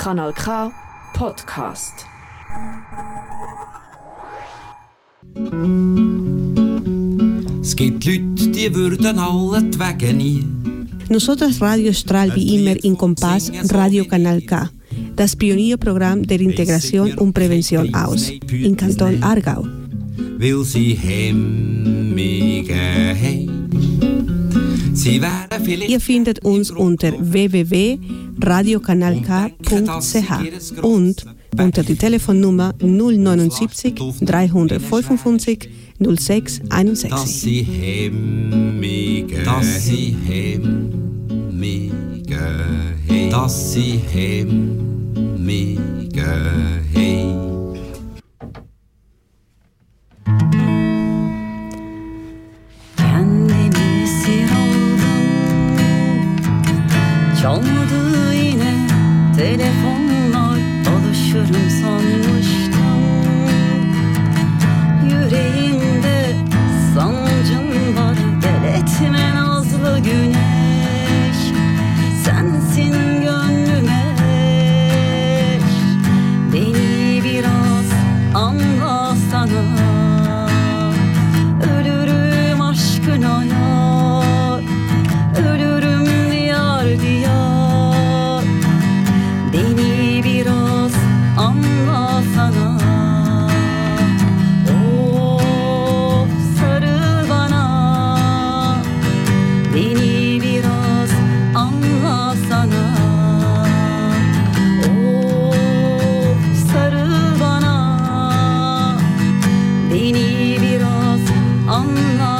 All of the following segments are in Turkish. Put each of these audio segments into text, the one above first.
Kanal K Podcast. Es gibt Leute, die würden alle die Wege nie. Nosotras Radio Stralvi Immer in Compás Radio Canal K, das Pionierprogramm der Integration und Prävention aus, in Kanton Aargau. Weil sie hemmige haben. Ihr findet uns unter www.radiokanalk.ch und unter die Telefonnummer 079 355 06 dass 61. sie hemmige dass sie hemmige dass sie hemmige haben. Çalmadı yine telefonlar. Alışırım sanmıştım Long long.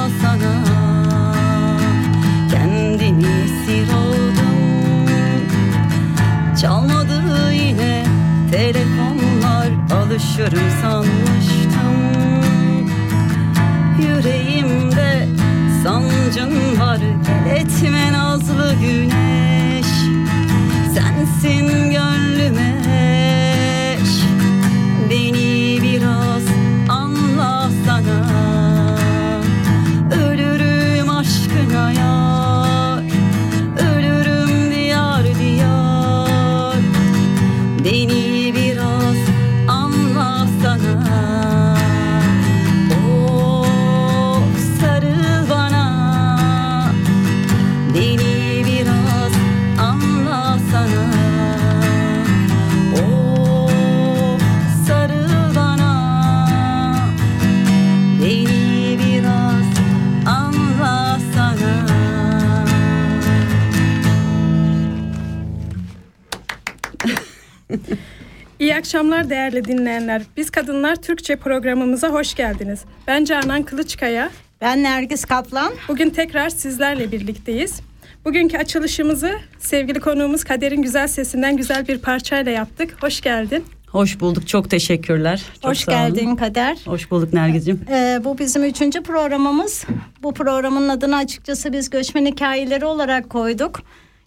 Değerli dinleyenler. Biz Kadınlar Türkçe programımıza hoş geldiniz. Ben Canan Kılıçkaya. Ben Nergis Kaplan. Bugün tekrar sizlerle birlikteyiz. Bugünkü açılışımızı sevgili konuğumuz Kader'in güzel sesinden güzel bir parçayla yaptık. Hoş geldin. Hoş bulduk çok teşekkürler çok Hoş sağ olun. geldin Kader. Hoş bulduk Nergiz'ciğim Ee, bu bizim üçüncü programımız. Bu programın adını açıkçası biz göçmen hikayeleri olarak koyduk.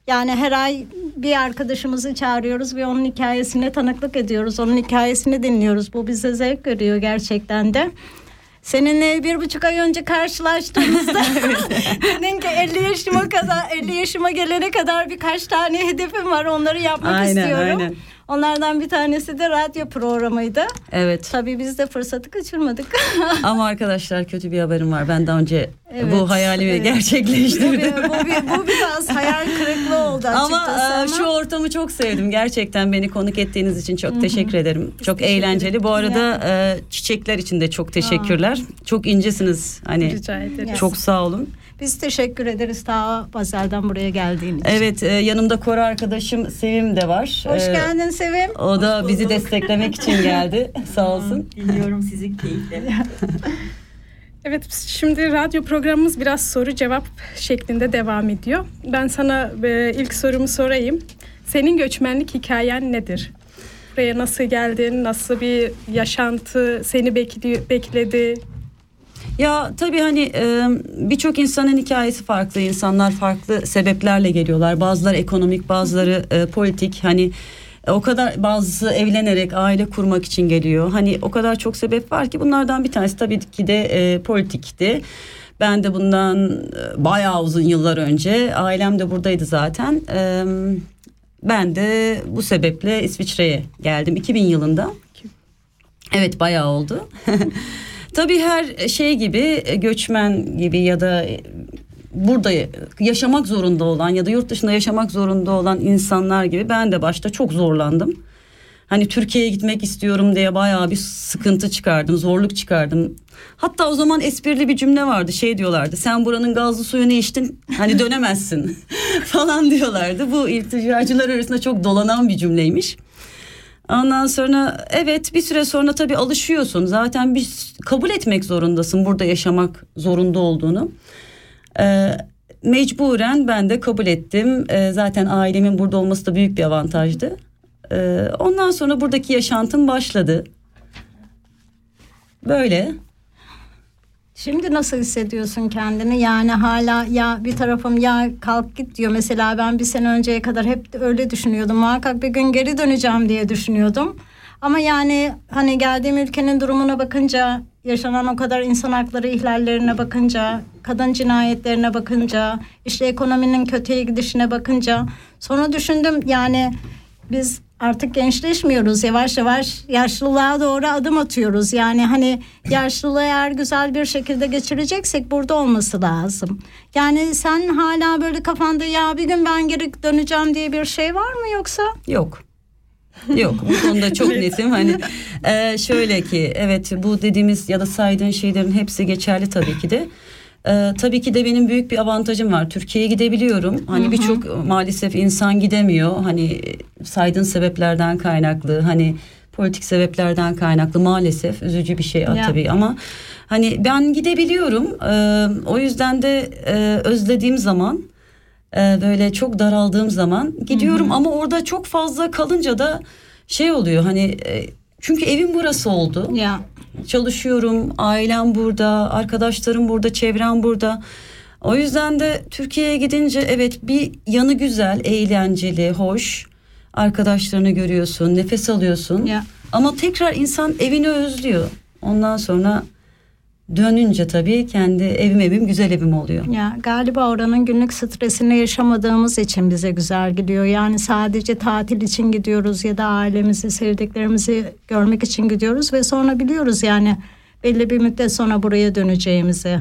Yani her ay bir arkadaşımızı çağırıyoruz ve onun hikayesine tanıklık ediyoruz. Onun hikayesini dinliyoruz. Bu bize zevk veriyor gerçekten de. Seninle bir buçuk ay önce karşılaştığımızda dedin ki 50 yaşıma kadar 50 yaşıma gelene kadar birkaç tane hedefim var onları yapmak Aynen, istiyorum. aynen. Onlardan bir tanesi de radyo programıydı. Evet Tabii biz de fırsatı kaçırmadık. ama arkadaşlar kötü bir haberim var ben daha önce Evet, bu hayalimi evet. gerçekleştirdim bu, bir, bu biraz hayal kırıklığı oldu Ama e, ama. şu ortamı çok sevdim. Gerçekten beni konuk ettiğiniz için çok teşekkür ederim. Çok eğlenceli. Bu arada e, çiçekler için de çok teşekkürler. Çok incesiniz. Hani Rica ederim. çok sağ olun. Biz teşekkür ederiz ta pazardan buraya geldiğin için. Evet, e, yanımda koro arkadaşım Sevim de var. Hoş E, geldin Sevim. O da bizi desteklemek için geldi. Sağ olsun. Dinliyorum sizi keyifle. Evet şimdi radyo programımız biraz soru cevap şeklinde devam ediyor. Ben sana e, ilk sorumu sorayım. Senin göçmenlik hikayen nedir? Buraya nasıl geldin? Nasıl bir yaşantı seni bekli, bekledi? Ya tabii hani e, birçok insanın hikayesi farklı. İnsanlar farklı sebeplerle geliyorlar. Bazıları ekonomik, bazıları e, politik. Hani e, o kadar bazısı evlenerek aile kurmak için geliyor. Hani o kadar çok sebep var ki bunlardan bir tanesi tabii ki de e, politikti. Ben de bundan e, bayağı uzun yıllar önce ailem de buradaydı zaten. E, ben de bu sebeple İsviçre'ye geldim 2000 yılında. Evet bayağı oldu. Tabii her şey gibi göçmen gibi ya da burada yaşamak zorunda olan ya da yurt dışında yaşamak zorunda olan insanlar gibi ben de başta çok zorlandım. Hani Türkiye'ye gitmek istiyorum diye bayağı bir sıkıntı çıkardım, zorluk çıkardım. Hatta o zaman esprili bir cümle vardı. Şey diyorlardı. Sen buranın gazlı suyunu içtin. Hani dönemezsin falan diyorlardı. Bu ilticacılar arasında çok dolanan bir cümleymiş. Ondan sonra evet bir süre sonra tabii alışıyorsun. Zaten bir kabul etmek zorundasın burada yaşamak zorunda olduğunu. Ee, mecburen ben de kabul ettim. Ee, zaten ailemin burada olması da büyük bir avantajdı. Ee, ondan sonra buradaki yaşantım başladı. Böyle. Şimdi nasıl hissediyorsun kendini? Yani hala ya bir tarafım ya kalk git diyor. Mesela ben bir sene önceye kadar hep öyle düşünüyordum. Muhakkak bir gün geri döneceğim diye düşünüyordum. Ama yani hani geldiğim ülkenin durumuna bakınca, yaşanan o kadar insan hakları ihlallerine bakınca, kadın cinayetlerine bakınca, işte ekonominin kötüye gidişine bakınca sonra düşündüm yani biz artık gençleşmiyoruz. Yavaş yavaş yaşlılığa doğru adım atıyoruz. Yani hani yaşlılığı eğer güzel bir şekilde geçireceksek burada olması lazım. Yani sen hala böyle kafanda ya bir gün ben geri döneceğim diye bir şey var mı yoksa? Yok. Yok bu konuda çok netim hani e, şöyle ki evet bu dediğimiz ya da saydığın şeylerin hepsi geçerli tabii ki de. Ee, tabii ki de benim büyük bir avantajım var. Türkiye'ye gidebiliyorum. Hani birçok maalesef insan gidemiyor. Hani saydığın sebeplerden kaynaklı, hani politik sebeplerden kaynaklı maalesef üzücü bir şey Ya. tabii ama hani ben gidebiliyorum. Ee, o yüzden de e, özlediğim zaman e, böyle çok daraldığım zaman gidiyorum ama orada çok fazla kalınca da şey oluyor hani e, çünkü evim burası oldu Ya çalışıyorum, ailem burada, arkadaşlarım burada, çevrem burada. O yüzden de Türkiye'ye gidince evet bir yanı güzel, eğlenceli, hoş. Arkadaşlarını görüyorsun, nefes alıyorsun. Ya. Ama tekrar insan evini özlüyor. Ondan sonra dönünce tabii kendi evim evim güzel evim oluyor. Ya galiba oranın günlük stresini yaşamadığımız için bize güzel gidiyor. Yani sadece tatil için gidiyoruz ya da ailemizi, sevdiklerimizi görmek için gidiyoruz ve sonra biliyoruz yani belli bir müddet sonra buraya döneceğimizi.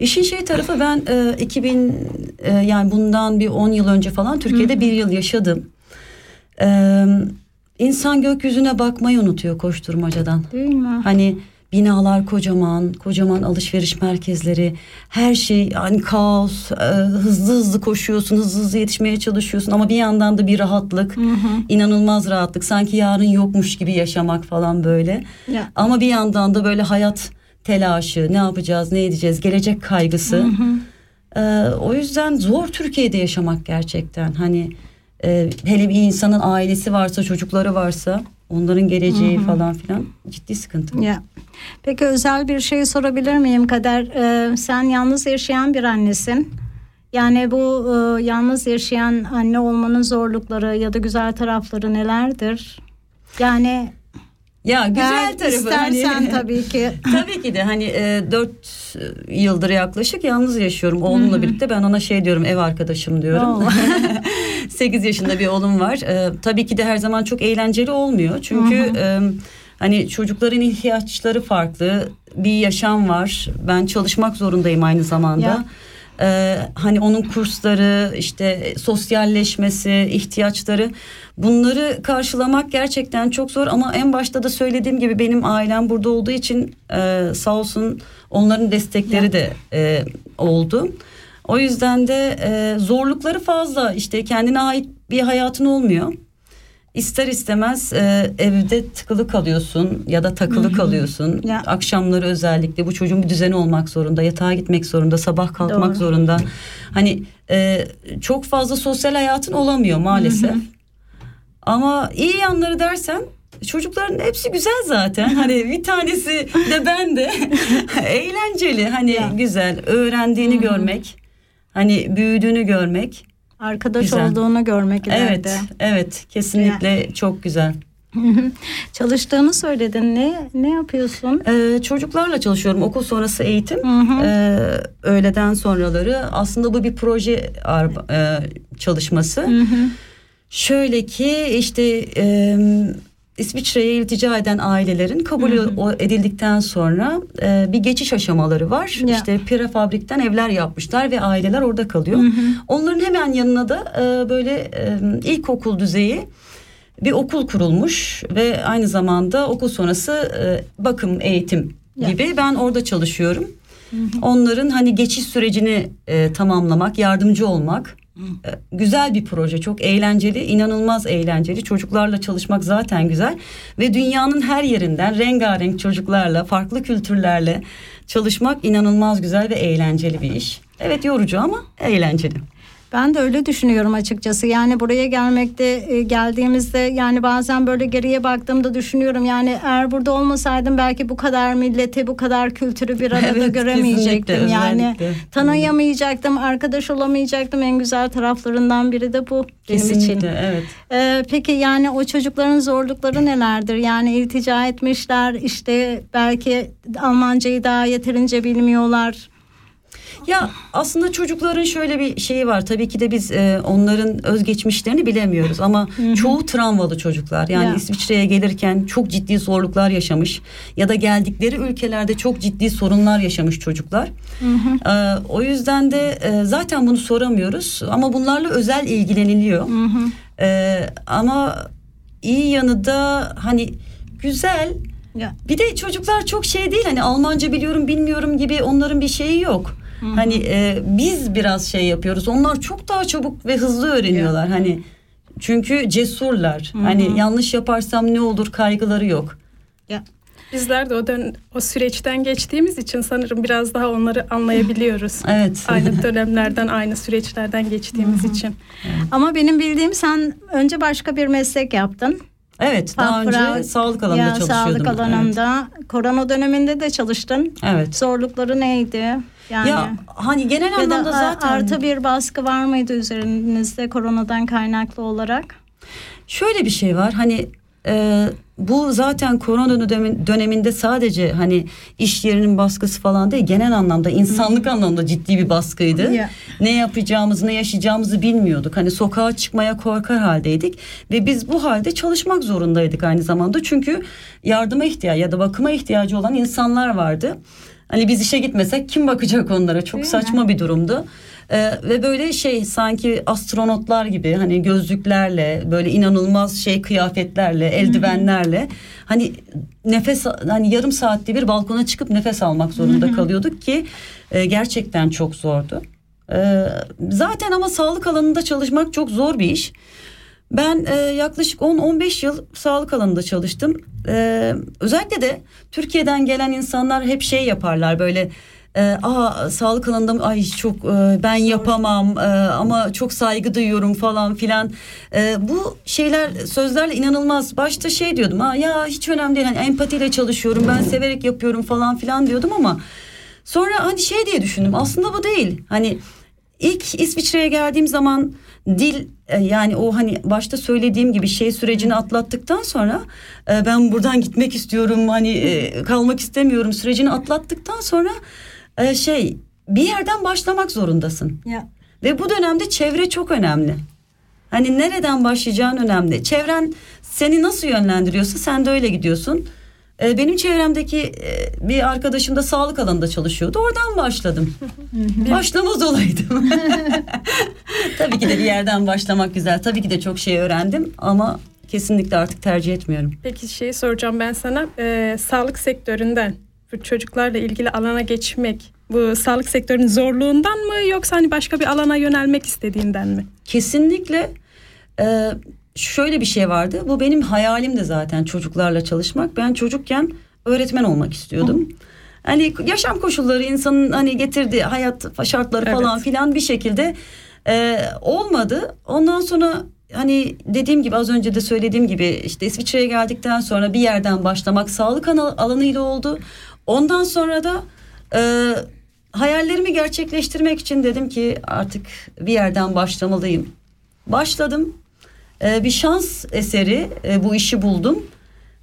İşin şey tarafı ben e, 2000 e, yani bundan bir 10 yıl önce falan Türkiye'de bir yıl yaşadım. E, insan gökyüzüne bakmayı unutuyor koşturmacadan. Değil mi? Hani binalar kocaman, kocaman alışveriş merkezleri, her şey yani kaos, e, hızlı hızlı koşuyorsun, hızlı hızlı yetişmeye çalışıyorsun ama bir yandan da bir rahatlık, inanılmaz rahatlık. Sanki yarın yokmuş gibi yaşamak falan böyle. Ya. Ama bir yandan da böyle hayat telaşı, ne yapacağız, ne edeceğiz, gelecek kaygısı. Ee, o yüzden zor Türkiye'de yaşamak gerçekten. Hani e, hele bir insanın ailesi varsa, çocukları varsa, onların geleceği falan filan ciddi sıkıntı. Ya. Peki özel bir şey sorabilir miyim Kader? Ee, sen yalnız yaşayan bir annesin. Yani bu e, yalnız yaşayan anne olmanın zorlukları ya da güzel tarafları nelerdir? Yani Ya güzel eğer tarafı istersen hani, tabii ki. Tabii ki de hani e, 4 yıldır yaklaşık yalnız yaşıyorum oğlumla birlikte. Ben ona şey diyorum ev arkadaşım diyorum. Oo. 8 yaşında bir oğlum var. E, tabii ki de her zaman çok eğlenceli olmuyor. Çünkü e, hani çocukların ihtiyaçları farklı. Bir yaşam var. Ben çalışmak zorundayım aynı zamanda. Ya. Ee, hani onun kursları işte sosyalleşmesi ihtiyaçları bunları karşılamak gerçekten çok zor ama en başta da söylediğim gibi benim ailem burada olduğu için e, sağ olsun onların destekleri de e, oldu. O yüzden de e, zorlukları fazla işte kendine ait bir hayatın olmuyor. İster istemez e, evde tıkılı kalıyorsun ya da takılı kalıyorsun. Ya. Akşamları özellikle bu çocuğun bir düzeni olmak zorunda, yatağa gitmek zorunda, sabah kalkmak Doğru. zorunda. Hani e, çok fazla sosyal hayatın olamıyor maalesef. Ama iyi yanları dersen çocukların hepsi güzel zaten. Hani bir tanesi de ben de eğlenceli. Hani Ya. güzel öğrendiğini görmek, hani büyüdüğünü görmek. Arkadaş Güzel. olduğunu görmek ileride. Evet, evet kesinlikle çok güzel. Çalıştığını söyledin. Ne ne yapıyorsun? Ee, çocuklarla çalışıyorum okul sonrası eğitim. Hı hı. Ee, öğleden sonraları aslında bu bir proje ar- e, çalışması. Hı hı. Şöyle ki işte e, İsviçre'ye iltica eden ailelerin kabul edildikten sonra e, bir geçiş aşamaları var. Ya. İşte prefabrikten evler yapmışlar ve aileler orada kalıyor. Onların hemen yanına da e, böyle e, ilkokul düzeyi bir okul kurulmuş ve aynı zamanda okul sonrası e, bakım eğitim Ya. gibi ben orada çalışıyorum. Onların hani geçiş sürecini e, tamamlamak, yardımcı olmak. E, güzel bir proje, çok eğlenceli, inanılmaz eğlenceli. Çocuklarla çalışmak zaten güzel ve dünyanın her yerinden rengarenk çocuklarla, farklı kültürlerle çalışmak inanılmaz güzel ve eğlenceli bir iş. Evet yorucu ama eğlenceli. Ben de öyle düşünüyorum açıkçası. Yani buraya gelmekte e, geldiğimizde yani bazen böyle geriye baktığımda düşünüyorum. Yani eğer burada olmasaydım belki bu kadar milleti, bu kadar kültürü bir arada Evet, göremeyecektim. kesinlikle, Yani özellikle. tanıyamayacaktım, arkadaş olamayacaktım. En güzel taraflarından biri de bu benim için. Kesinlikle evet. Ee, peki yani o çocukların zorlukları nelerdir? Yani iltica etmişler işte belki Almancayı daha yeterince bilmiyorlar. Ya aslında çocukların şöyle bir şeyi var. Tabii ki de biz e, onların özgeçmişlerini bilemiyoruz ama çoğu travmalı çocuklar. Yani Ya. İsviçre'ye gelirken çok ciddi zorluklar yaşamış ya da geldikleri ülkelerde çok ciddi sorunlar yaşamış çocuklar. E, o yüzden de e, zaten bunu soramıyoruz ama bunlarla özel ilgileniliyor. E, ama iyi yanı da hani güzel Ya. bir de çocuklar çok şey değil hani Almanca biliyorum bilmiyorum gibi onların bir şeyi yok. Hani e, biz biraz şey yapıyoruz. Onlar çok daha çabuk ve hızlı öğreniyorlar. Hani çünkü cesurlar. Hani yanlış yaparsam ne olur kaygıları yok. Ya. Bizler de o dön o süreçten geçtiğimiz için sanırım biraz daha onları anlayabiliyoruz. Evet. aynı dönemlerden, aynı süreçlerden geçtiğimiz için. Ama benim bildiğim sen önce başka bir meslek yaptın. Evet, daha Fafra- önce sağlık alanında ya, çalışıyordum. Sağlık alanında. Korona döneminde de çalıştın. Evet. Zorlukları neydi? Yani Ya hani genel ya da anlamda a- zaten artı bir baskı var mıydı üzerinizde koronadan kaynaklı olarak? Şöyle bir şey var hani e, bu zaten korona dönemi- döneminde sadece hani iş yerinin baskısı falan değil genel anlamda insanlık anlamda ciddi bir baskıydı. Ne yapacağımızı ne yaşayacağımızı bilmiyorduk. Hani sokağa çıkmaya korkar haldeydik ve biz bu halde çalışmak zorundaydık aynı zamanda. Çünkü yardıma ihtiyacı ya da bakıma ihtiyacı olan insanlar vardı. Hani biz işe gitmesek kim bakacak onlara? Çok saçma bir durumdu. Ee, ve böyle şey sanki astronotlar gibi hani gözlüklerle böyle inanılmaz şey kıyafetlerle eldivenlerle hani nefes hani yarım saatte bir balkona çıkıp nefes almak zorunda kalıyorduk ki e, gerçekten çok zordu. Ee, zaten ama sağlık alanında çalışmak çok zor bir iş. Ben e, yaklaşık 10-15 yıl sağlık alanında çalıştım. E, özellikle de Türkiye'den gelen insanlar hep şey yaparlar böyle. E, Aa sağlık alanında mı? ay çok e, ben yapamam e, ama çok saygı duyuyorum falan filan. E, bu şeyler sözlerle inanılmaz. Başta şey diyordum. Ha ya hiç önemli değil. Hani empatiyle çalışıyorum. Ben severek yapıyorum falan filan diyordum ama sonra hani şey diye düşündüm. Aslında bu değil. Hani İlk İsviçre'ye geldiğim zaman dil e, yani o hani başta söylediğim gibi şey sürecini atlattıktan sonra e, ben buradan gitmek istiyorum hani e, kalmak istemiyorum sürecini atlattıktan sonra şey bir yerden başlamak zorundasın. Ya. Ve bu dönemde çevre çok önemli. Hani nereden başlayacağın önemli. Çevren seni nasıl yönlendiriyorsa sen de öyle gidiyorsun. Ee, Benim çevremdeki e, bir arkadaşım da sağlık alanında çalışıyordu. Oradan başladım. Başlamaz olaydım. Tabii ki de bir yerden başlamak güzel. Tabii ki de çok şey öğrendim ama kesinlikle artık tercih etmiyorum. Peki şey soracağım ben sana. Ee, sağlık sektöründen bu çocuklarla ilgili alana geçmek bu sağlık sektörünün zorluğundan mı yoksa hani başka bir alana yönelmek istediğinden mi? Kesinlikle e, şöyle bir şey vardı. Bu benim hayalim de zaten çocuklarla çalışmak. Ben çocukken öğretmen olmak istiyordum. Hani yaşam koşulları insanın hani getirdiği hayat şartları falan Evet. filan bir şekilde e, olmadı. Ondan sonra hani dediğim gibi az önce de söylediğim gibi işte İsviçre'ye geldikten sonra bir yerden başlamak sağlık alanıyla oldu. Ondan sonra da e, hayallerimi gerçekleştirmek için dedim ki artık bir yerden başlamalıyım. Başladım. E, bir şans eseri e, bu işi buldum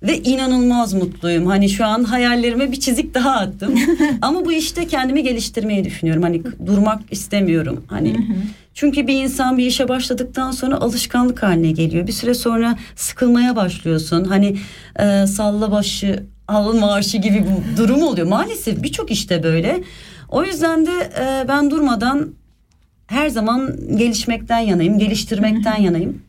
ve inanılmaz mutluyum. Hani şu an hayallerime bir çizik daha attım. Ama bu işte kendimi geliştirmeyi düşünüyorum. Hani durmak istemiyorum. Hani Çünkü bir insan bir işe başladıktan sonra alışkanlık haline geliyor. Bir süre sonra sıkılmaya başlıyorsun. Hani e, salla başı al maaşı gibi bu durum oluyor. Maalesef birçok işte böyle. O yüzden de e, ben durmadan her zaman gelişmekten yanayım, geliştirmekten yanayım.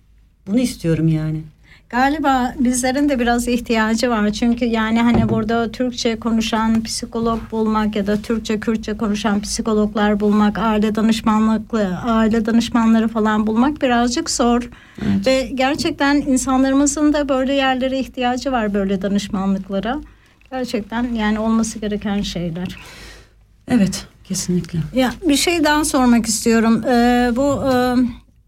Bunu istiyorum yani. Galiba bizlerin de biraz ihtiyacı var. Çünkü yani hani burada Türkçe konuşan psikolog bulmak ya da Türkçe Kürtçe konuşan psikologlar bulmak, aile danışmanlıklı, aile danışmanları falan bulmak birazcık zor. Evet. Ve gerçekten insanlarımızın da böyle yerlere ihtiyacı var böyle danışmanlıklara. Gerçekten yani olması gereken şeyler. Evet, kesinlikle. Ya bir şey daha sormak istiyorum. Ee, bu e,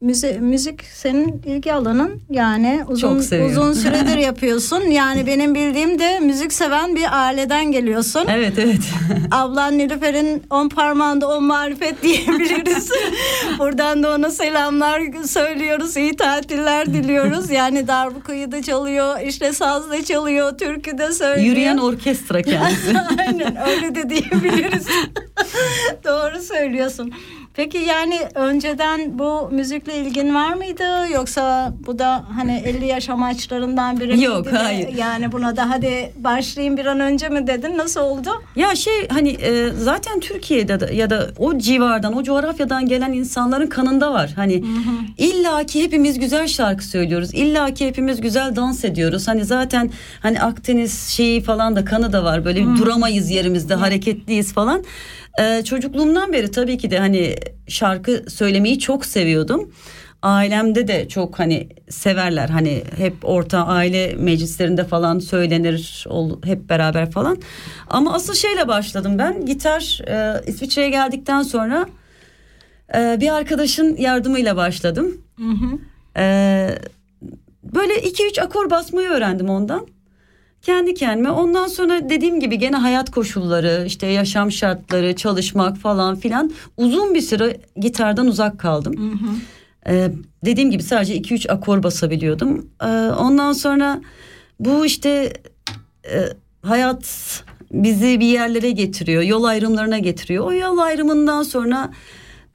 müzik, müzik senin ilgi alanın yani uzun uzun süredir yapıyorsun. Yani benim bildiğim de müzik seven bir aileden geliyorsun. Evet evet. Ablan Nilüfer'in on parmağında on marifet diyebiliriz. Buradan da ona selamlar söylüyoruz. iyi tatiller diliyoruz. Yani darbukayı da çalıyor, işte saz da çalıyor, türkü de söylüyor. Yürüyen orkestra kendisi. Aynen öyle de diyebiliriz. Doğru söylüyorsun. Peki yani önceden bu müzikle ilgin var mıydı yoksa bu da hani 50 yaş amaçlarından biri Yok hayır. Yani buna da hadi başlayayım bir an önce mi dedin nasıl oldu? Ya şey hani e, zaten Türkiye'de de, ya da o civardan o coğrafyadan gelen insanların kanında var. Hani illa ki hepimiz güzel şarkı söylüyoruz. İlla ki hepimiz güzel dans ediyoruz. Hani zaten hani Akdeniz şeyi falan da kanı da var. Böyle duramayız yerimizde hareketliyiz falan. Ee, çocukluğumdan beri tabii ki de hani şarkı söylemeyi çok seviyordum. Ailemde de çok hani severler hani hep orta aile meclislerinde falan söylenir hep beraber falan. Ama asıl şeyle başladım ben gitar e, İsviçre'ye geldikten sonra e, bir arkadaşın yardımıyla başladım. Hı hı. E, böyle iki üç akor basmayı öğrendim ondan kendi kendime. Ondan sonra dediğim gibi gene hayat koşulları, işte yaşam şartları, çalışmak falan filan uzun bir süre gitardan uzak kaldım. Hı hı. Ee, dediğim gibi sadece 2-3 akor basabiliyordum. Ee, ondan sonra bu işte e, hayat bizi bir yerlere getiriyor, yol ayrımlarına getiriyor. O yol ayrımından sonra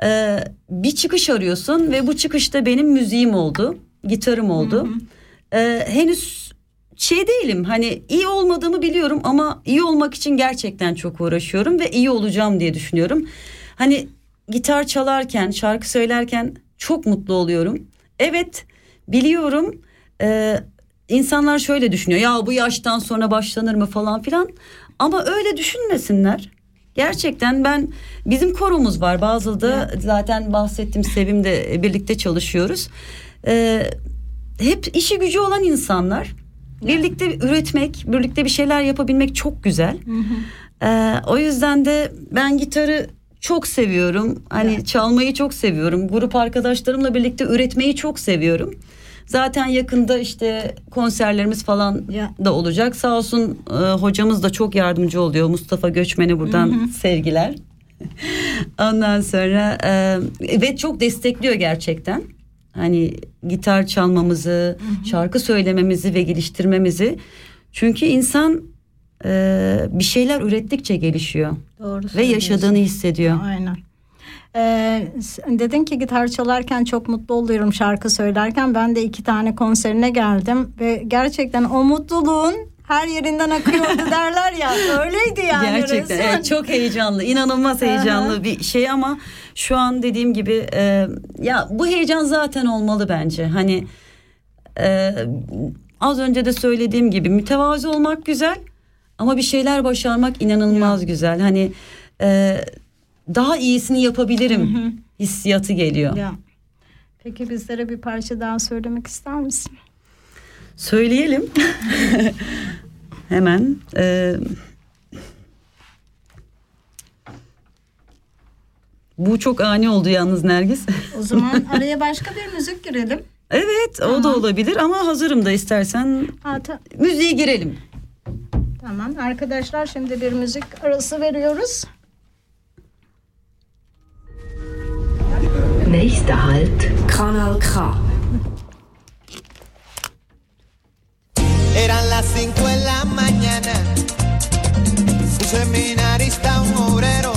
e, bir çıkış arıyorsun ve bu çıkışta benim müziğim oldu, gitarım oldu. Hı hı. Ee, henüz şey değilim hani iyi olmadığımı biliyorum ama iyi olmak için gerçekten çok uğraşıyorum ve iyi olacağım diye düşünüyorum. Hani gitar çalarken şarkı söylerken çok mutlu oluyorum. Evet biliyorum e, insanlar şöyle düşünüyor ya bu yaştan sonra başlanır mı falan filan ama öyle düşünmesinler. Gerçekten ben bizim korumuz var Bazıl'da evet. zaten bahsettim Sevim'de birlikte çalışıyoruz. Ee, hep işi gücü olan insanlar Birlikte üretmek, birlikte bir şeyler yapabilmek çok güzel. Ee, o yüzden de ben gitarı çok seviyorum. Hani evet. çalmayı çok seviyorum. Grup arkadaşlarımla birlikte üretmeyi çok seviyorum. Zaten yakında işte konserlerimiz falan ya. da olacak. Sağ olsun e, hocamız da çok yardımcı oluyor. Mustafa Göçmen'e buradan hı hı. sevgiler. Ondan sonra e, ve çok destekliyor gerçekten hani gitar çalmamızı, hı hı. şarkı söylememizi ve geliştirmemizi. Çünkü insan e, bir şeyler ürettikçe gelişiyor. Doğru ve yaşadığını hissediyor. Aynen. Ee, dedin ki gitar çalarken çok mutlu oluyorum şarkı söylerken. Ben de iki tane konserine geldim ve gerçekten o mutluluğun her yerinden akıyordu derler ya. Öyleydi yani. Gerçekten evet, çok heyecanlı, inanılmaz heyecanlı bir şey ama şu an dediğim gibi e, ya bu heyecan zaten olmalı bence. Hani e, az önce de söylediğim gibi mütevazi olmak güzel ama bir şeyler başarmak inanılmaz ya. güzel. Hani e, daha iyisini yapabilirim hissiyatı geliyor. Ya. Peki bizlere bir parça daha söylemek ister misin? Söyleyelim. Hemen. E, bu çok ani oldu yalnız Nergis. O zaman araya başka bir müzik girelim. Evet tamam. o da olabilir ama hazırım da istersen ha, müziğe girelim. Tamam arkadaşlar şimdi bir müzik arası veriyoruz. Nächster Halt Kanal K. Eran las cinco en la mañana. Un seminarista, un obrero,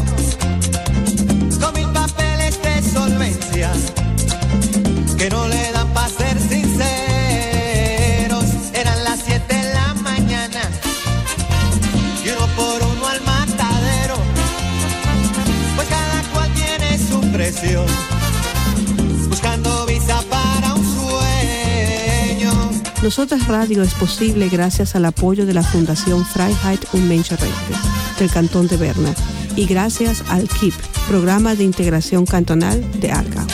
con mil papeles de solvencia, que no le dan para ser sinceros. Eran las siete en la mañana. Y uno por uno al matadero. Pues cada cual tiene su precio. Buscando visa para... Nosotras Radio es posible gracias al apoyo de la Fundación Freiheit und Menschenrechte del Cantón de Berna y gracias al KIP, Programa de Integración Cantonal de ARCA.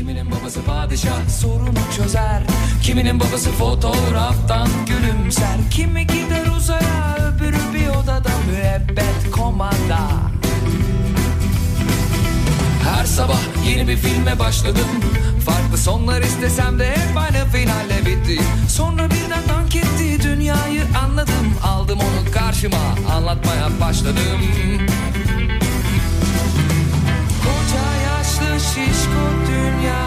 Kiminin babası padişah sorunu çözer. Kiminin babası fotoğraftan gülümser. Kimi gider uzaya öbürü bir odada müebbet komanda. Her sabah yeni bir filme başladım. Farklı sonlar istesem de hep aynı finalle bitti. Sonra birden dank etti dünyayı anladım. Aldım onu karşıma anlatmaya başladım şişko dünya.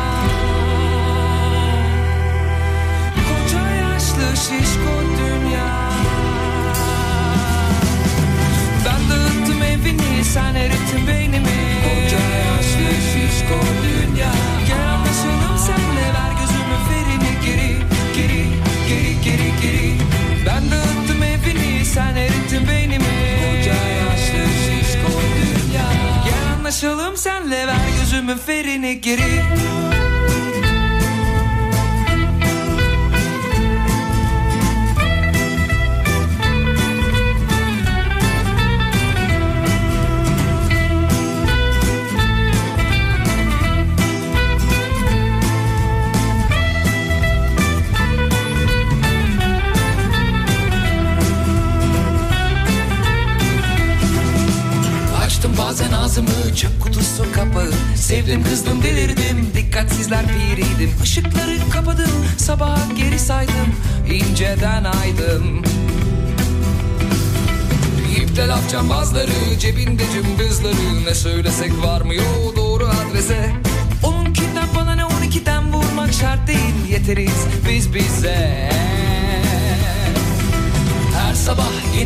Koca yaşlı şişko dünya. Ben dağıttım evini sen erittin beynimi. Koca yaşlı şişko dünya. Gel anlaşalım senle ver gözümün ferini. Geri Geri geri geri geri. Ben dağıttım evini sen erittin beynimi anlaşalım senle. Ver gözümün ferini geri ağzımı çöp kutusu kapağı. Sevdim kızdım delirdim. Dikkatsizler piriydim. Işıkları kapadım. Sabaha geri saydım. İnceden aydım. İpte laf cambazları cebinde cımbızları. Ne söylesek varmıyor doğru adrese. Onunkinden bana ne on ikiden vurmak şart değil. Yeteriz biz bize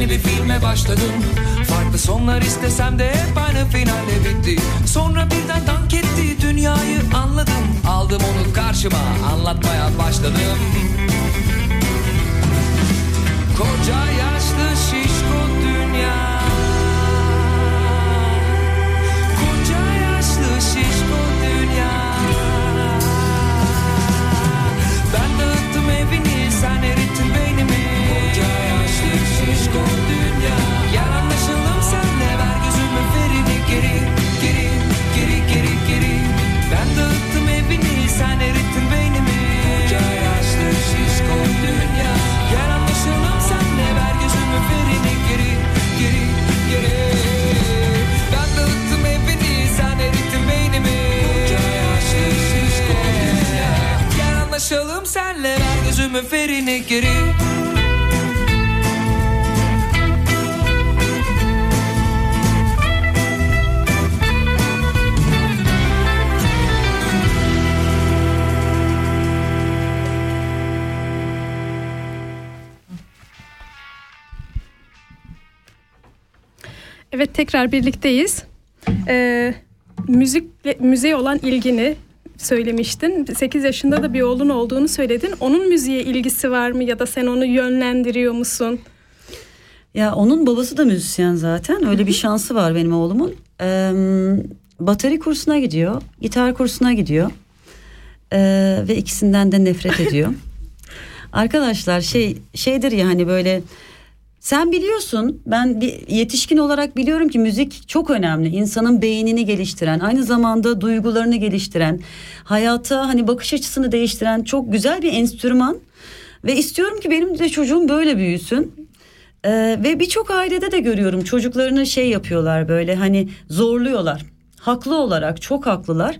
bir filme başladım. Farklı sonlar istesem de hep aynı finalle bitti. Sonra birden dank etti dünyayı anladım. Aldım onu karşıma anlatmaya başladım. Koca yaşlı şişko dünya. Koca yaşlı şişko dünya sen erittin beynimi. Koca yaşlı şişko dünya. Gel anlaşalım senle ver gözümün ferini. Geri Geri geri geri geri. Ben dağıttım evini sen erittin beynimi. Koca yaşlı şişko dünya Gel anlaşalım senle ver gözümün ferini geri Evet tekrar birlikteyiz. Ee, müzikle müziğe olan ilgini söylemiştin. 8 yaşında da bir oğlun olduğunu söyledin. Onun müziğe ilgisi var mı ya da sen onu yönlendiriyor musun? Ya onun babası da müzisyen zaten. Öyle bir şansı var benim oğlumun. Ee, bateri kursuna gidiyor, gitar kursuna gidiyor. Ee, ve ikisinden de nefret ediyor. Arkadaşlar şey şeydir ya hani böyle sen biliyorsun ben bir yetişkin olarak biliyorum ki müzik çok önemli. İnsanın beynini geliştiren, aynı zamanda duygularını geliştiren, hayata hani bakış açısını değiştiren çok güzel bir enstrüman. Ve istiyorum ki benim de çocuğum böyle büyüsün. Ee, ve birçok ailede de görüyorum çocuklarını şey yapıyorlar böyle hani zorluyorlar. Haklı olarak çok haklılar.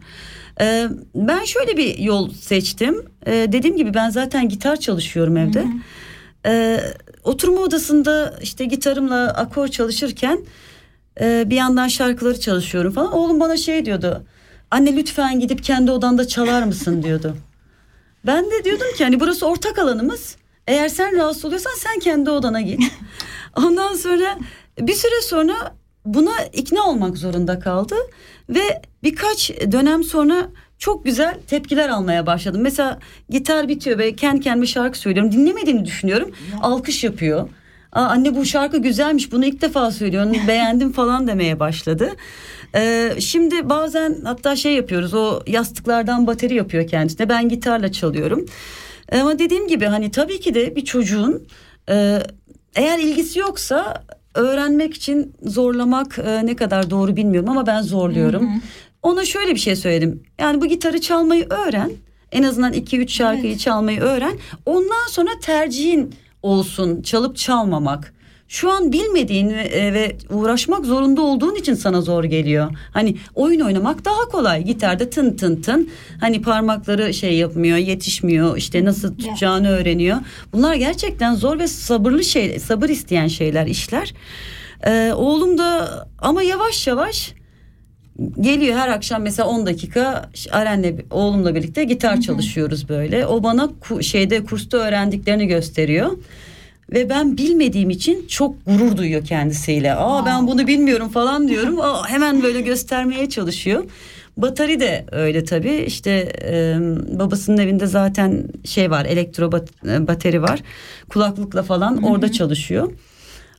Ee, ben şöyle bir yol seçtim. Ee, dediğim gibi ben zaten gitar çalışıyorum evde. Ee, oturma odasında işte gitarımla akor çalışırken e, bir yandan şarkıları çalışıyorum falan. Oğlum bana şey diyordu. Anne lütfen gidip kendi odanda çalar mısın diyordu. Ben de diyordum ki hani burası ortak alanımız. Eğer sen rahatsız oluyorsan sen kendi odana git. Ondan sonra bir süre sonra buna ikna olmak zorunda kaldı ve birkaç dönem sonra çok güzel tepkiler almaya başladım. Mesela gitar bitiyor ve kendi kendime şarkı söylüyorum. Dinlemediğini düşünüyorum. Alkış yapıyor. Aa, anne bu şarkı güzelmiş bunu ilk defa söylüyorsun beğendim falan demeye başladı. Ee, şimdi bazen hatta şey yapıyoruz o yastıklardan bateri yapıyor kendisine ben gitarla çalıyorum. Ama dediğim gibi hani tabii ki de bir çocuğun e, eğer ilgisi yoksa öğrenmek için zorlamak e, ne kadar doğru bilmiyorum ama ben zorluyorum. Ona şöyle bir şey söyledim. Yani bu gitarı çalmayı öğren. En azından 2-3 şarkıyı çalmayı öğren. Ondan sonra tercihin olsun çalıp çalmamak. Şu an bilmediğin ve, e, ve uğraşmak zorunda olduğun için sana zor geliyor. Hani oyun oynamak daha kolay. Gitarda tın tın tın hani parmakları şey yapmıyor, yetişmiyor. işte nasıl tutacağını öğreniyor. Bunlar gerçekten zor ve sabırlı şey, sabır isteyen şeyler, işler. Ee, oğlum da ama yavaş yavaş geliyor her akşam mesela 10 dakika Aren'le oğlumla birlikte gitar çalışıyoruz böyle. O bana ku- şeyde kursta öğrendiklerini gösteriyor. Ve ben bilmediğim için çok gurur duyuyor kendisiyle. Aa ben bunu bilmiyorum falan diyorum. Aa, hemen böyle göstermeye çalışıyor. Batari de öyle tabii. İşte e, babasının evinde zaten şey var, elektro bat- e, bateri var. Kulaklıkla falan orada çalışıyor.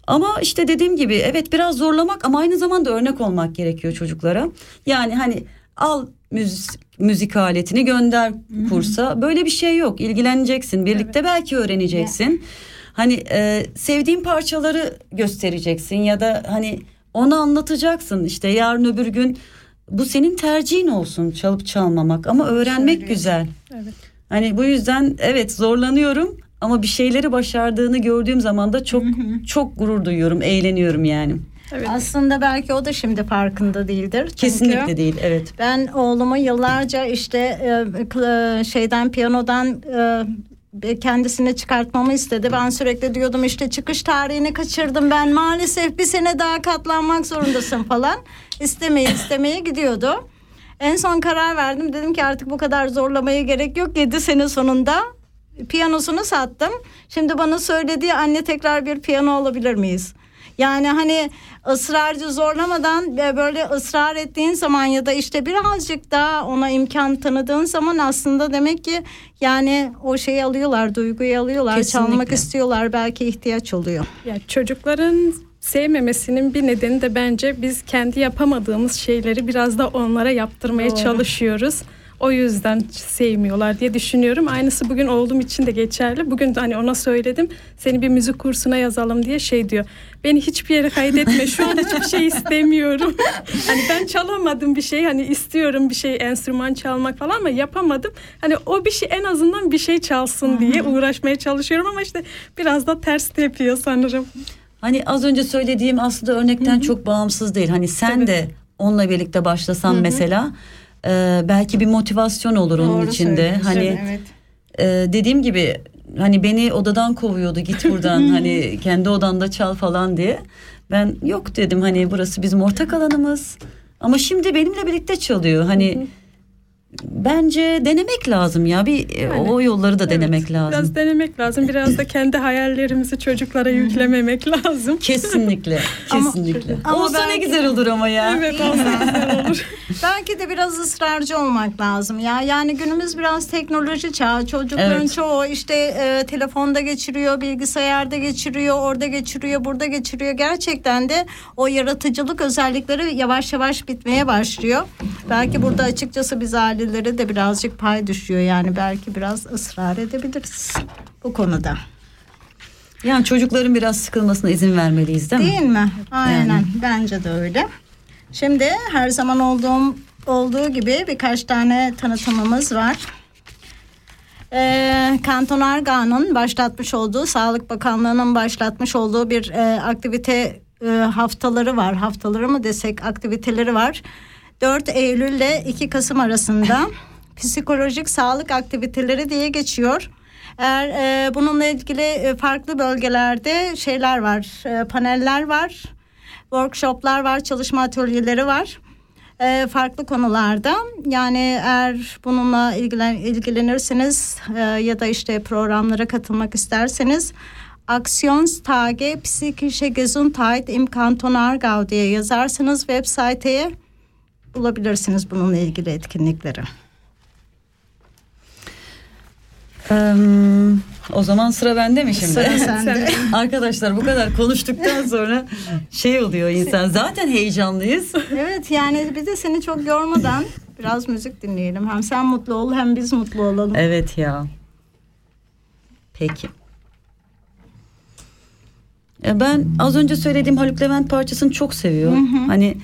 Ama işte dediğim gibi evet biraz zorlamak ama aynı zamanda örnek olmak gerekiyor çocuklara. Yani hani al müzik, müzik aletini gönder kursa böyle bir şey yok. İlgileneceksin birlikte belki öğreneceksin. Hani e, sevdiğin parçaları göstereceksin ya da hani onu anlatacaksın işte yarın öbür gün bu senin tercihin olsun çalıp çalmamak ama öğrenmek güzel. Evet. Hani bu yüzden evet zorlanıyorum ama bir şeyleri başardığını gördüğüm zaman da çok çok gurur duyuyorum, eğleniyorum yani. Evet. Aslında belki o da şimdi farkında değildir. Çünkü Kesinlikle değil, evet. Ben oğlumu yıllarca işte e, şeyden piyanodan e, kendisini çıkartmamı istedi. Ben sürekli diyordum işte çıkış tarihini kaçırdım ben maalesef bir sene daha katlanmak zorundasın falan. İstemeye istemeye gidiyordu. En son karar verdim dedim ki artık bu kadar zorlamaya gerek yok. 7 sene sonunda piyanosunu sattım. Şimdi bana söylediği anne tekrar bir piyano alabilir miyiz? Yani hani ısrarcı zorlamadan böyle ısrar ettiğin zaman ya da işte birazcık daha ona imkan tanıdığın zaman aslında demek ki yani o şeyi alıyorlar, duyguyu alıyorlar, Kesinlikle. çalmak istiyorlar belki ihtiyaç oluyor. Yani çocukların sevmemesinin bir nedeni de bence biz kendi yapamadığımız şeyleri biraz da onlara yaptırmaya Doğru. çalışıyoruz. O yüzden sevmiyorlar diye düşünüyorum. Aynısı bugün oğlum için de geçerli. Bugün hani ona söyledim. Seni bir müzik kursuna yazalım diye şey diyor. Beni hiçbir yere kaydetme. Şu an hiçbir şey istemiyorum. hani ben çalamadım bir şey. Hani istiyorum bir şey enstrüman çalmak falan ama yapamadım. Hani o bir şey en azından bir şey çalsın diye uğraşmaya çalışıyorum ama işte biraz da ters tepiyor sanırım. Hani az önce söylediğim aslında örnekten çok bağımsız değil. Hani sen Evet. de onunla birlikte başlasan mesela e, belki bir motivasyon olur onun içinde. Hani evet. e, dediğim gibi hani beni odadan kovuyordu git buradan hani kendi odanda çal falan diye. Ben yok dedim hani burası bizim ortak alanımız. Ama şimdi benimle birlikte çalıyor. Hani bence denemek lazım ya. Bir e, o yolları da denemek Evet, lazım. Biraz denemek lazım. Biraz da kendi hayallerimizi çocuklara yüklememek lazım. Kesinlikle. Kesinlikle. ama Olsa ne belki- güzel olur ama ya. Evet olsa güzel olur. Belki de biraz ısrarcı olmak lazım ya. Yani günümüz biraz teknoloji çağı. Çocukların Evet. çoğu işte e, telefonda geçiriyor, bilgisayarda geçiriyor, orada geçiriyor, burada geçiriyor. Gerçekten de o yaratıcılık özellikleri yavaş yavaş bitmeye başlıyor. Belki burada açıkçası biz ailelere de birazcık pay düşüyor. Yani belki biraz ısrar edebiliriz bu konuda. Yani çocukların biraz sıkılmasına izin vermeliyiz değil mi? Değil mi? Aynen. Bence de öyle. Şimdi her zaman olduğum olduğu gibi birkaç tane tanıtımımız var. Ee, Kanton Argahn'ın başlatmış olduğu, Sağlık Bakanlığı'nın başlatmış olduğu bir e, aktivite e, haftaları var. Haftaları mı desek aktiviteleri var. 4 Eylül ile 2 Kasım arasında psikolojik sağlık aktiviteleri diye geçiyor. Eğer e, bununla ilgili e, farklı bölgelerde şeyler var, e, paneller var, workshoplar var, çalışma atölyeleri var. E, farklı konularda yani eğer bununla ilgilen, ilgilenirseniz e, ya da işte programlara katılmak isterseniz Aktionstage Psychische Gesundheit im Kanton Aargau diye yazarsanız web siteye bulabilirsiniz bununla ilgili etkinlikleri. O zaman sıra bende mi şimdi? Sıra sende. Arkadaşlar bu kadar konuştuktan sonra şey oluyor insan. Zaten heyecanlıyız. evet yani bir de seni çok yormadan biraz müzik dinleyelim. Hem sen mutlu ol hem biz mutlu olalım. Evet ya. Peki. E, Ben az önce söylediğim Haluk Levent parçasını çok seviyorum. Hani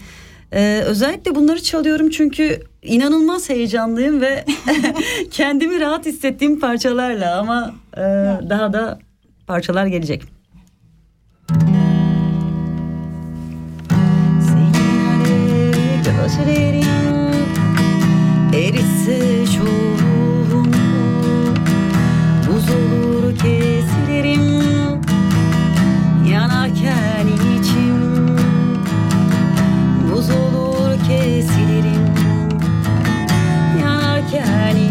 e, özellikle bunları çalıyorum çünkü inanılmaz heyecanlıyım ve kendimi rahat hissettiğim parçalarla ama e, daha da parçalar gelecek. Eritse çoğunu Buz olur kesilerim yanarken yanarken içim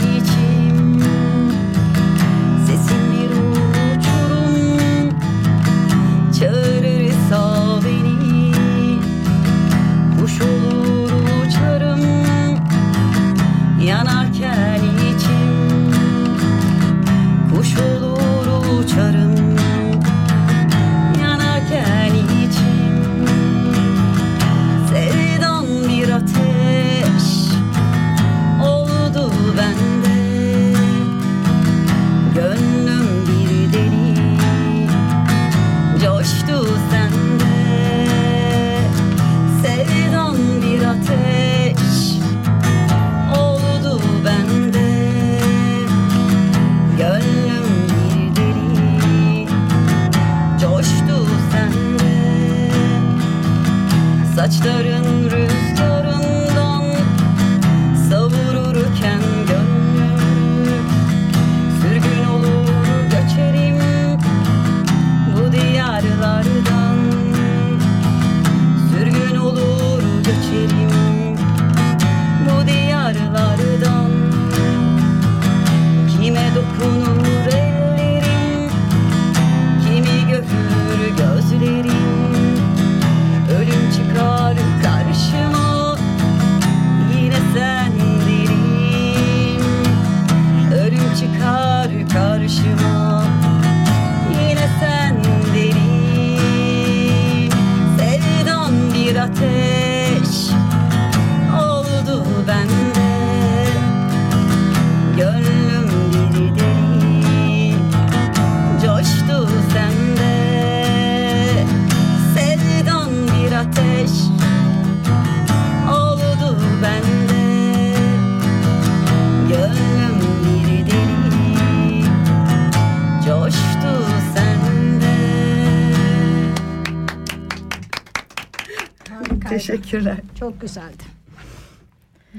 Teşekkürler. Çok güzeldi.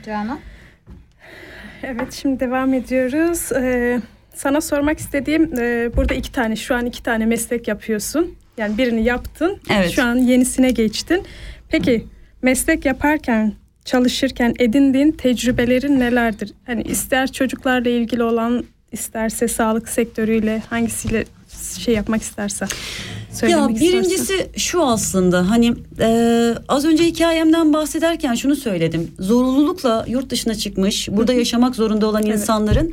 Canan? Evet şimdi devam ediyoruz. Ee, sana sormak istediğim e, burada iki tane şu an iki tane meslek yapıyorsun. Yani birini yaptın. Evet. Şu an yenisine geçtin. Peki meslek yaparken çalışırken edindiğin tecrübelerin nelerdir? Hani ister çocuklarla ilgili olan isterse sağlık sektörüyle hangisiyle şey yapmak istersen. Ya söylemek istersen. birincisi şu aslında hani e, az önce hikayemden bahsederken şunu söyledim. Zorunlulukla yurt dışına çıkmış, burada yaşamak zorunda olan Evet. insanların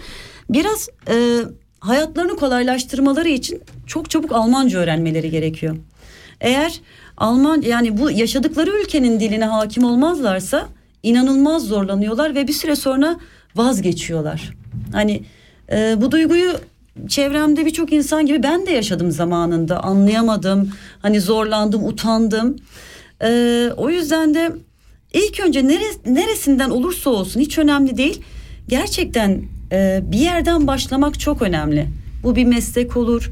biraz e, hayatlarını kolaylaştırmaları için çok çabuk Almanca öğrenmeleri gerekiyor. Eğer Alman yani bu yaşadıkları ülkenin diline hakim olmazlarsa inanılmaz zorlanıyorlar ve bir süre sonra vazgeçiyorlar. Hani e, bu duyguyu çevremde birçok insan gibi ben de yaşadım zamanında. Anlayamadım hani zorlandım utandım. E, o yüzden de ilk önce nere- neresinden olursa olsun hiç önemli değil. Gerçekten e, bir yerden başlamak çok önemli. Bu bir meslek olur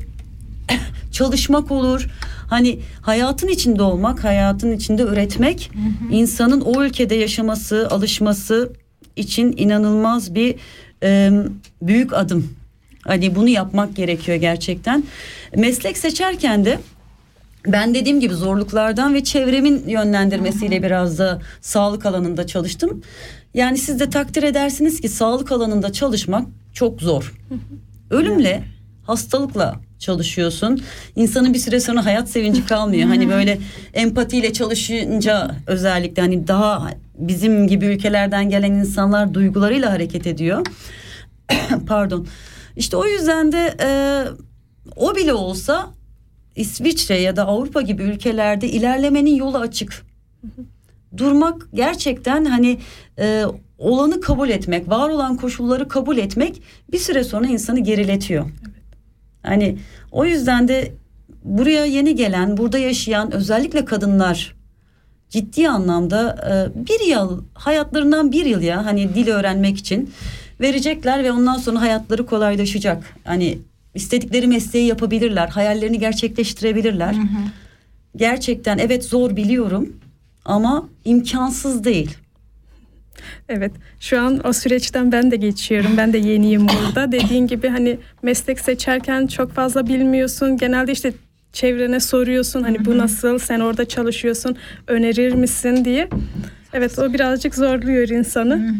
çalışmak olur. Hani hayatın içinde olmak, hayatın içinde üretmek insanın o ülkede yaşaması, alışması için inanılmaz bir e, büyük adım. Hani bunu yapmak gerekiyor gerçekten. Meslek seçerken de ben dediğim gibi zorluklardan ve çevremin yönlendirmesiyle biraz da sağlık alanında çalıştım. Yani siz de takdir edersiniz ki sağlık alanında çalışmak çok zor. Ölümle, hastalıkla çalışıyorsun. İnsanın bir süre sonra hayat sevinci kalmıyor. Hani böyle empatiyle çalışınca özellikle hani daha bizim gibi ülkelerden gelen insanlar duygularıyla hareket ediyor. Pardon. İşte o yüzden de e, o bile olsa İsviçre ya da Avrupa gibi ülkelerde ilerlemenin yolu açık. Durmak gerçekten hani e, olanı kabul etmek, var olan koşulları kabul etmek bir süre sonra insanı geriletiyor. Hani o yüzden de buraya yeni gelen, burada yaşayan özellikle kadınlar ciddi anlamda e, bir yıl hayatlarından bir yıl ya hani dil öğrenmek için verecekler ve ondan sonra hayatları kolaylaşacak. Hani istedikleri mesleği yapabilirler, hayallerini gerçekleştirebilirler. Gerçekten evet zor biliyorum ama imkansız değil. Evet şu an o süreçten ben de geçiyorum. Ben de yeniyim burada. Dediğin gibi hani meslek seçerken çok fazla bilmiyorsun. Genelde işte çevrene soruyorsun. Hani bu nasıl sen orada çalışıyorsun önerir misin diye. Evet o birazcık zorluyor insanı.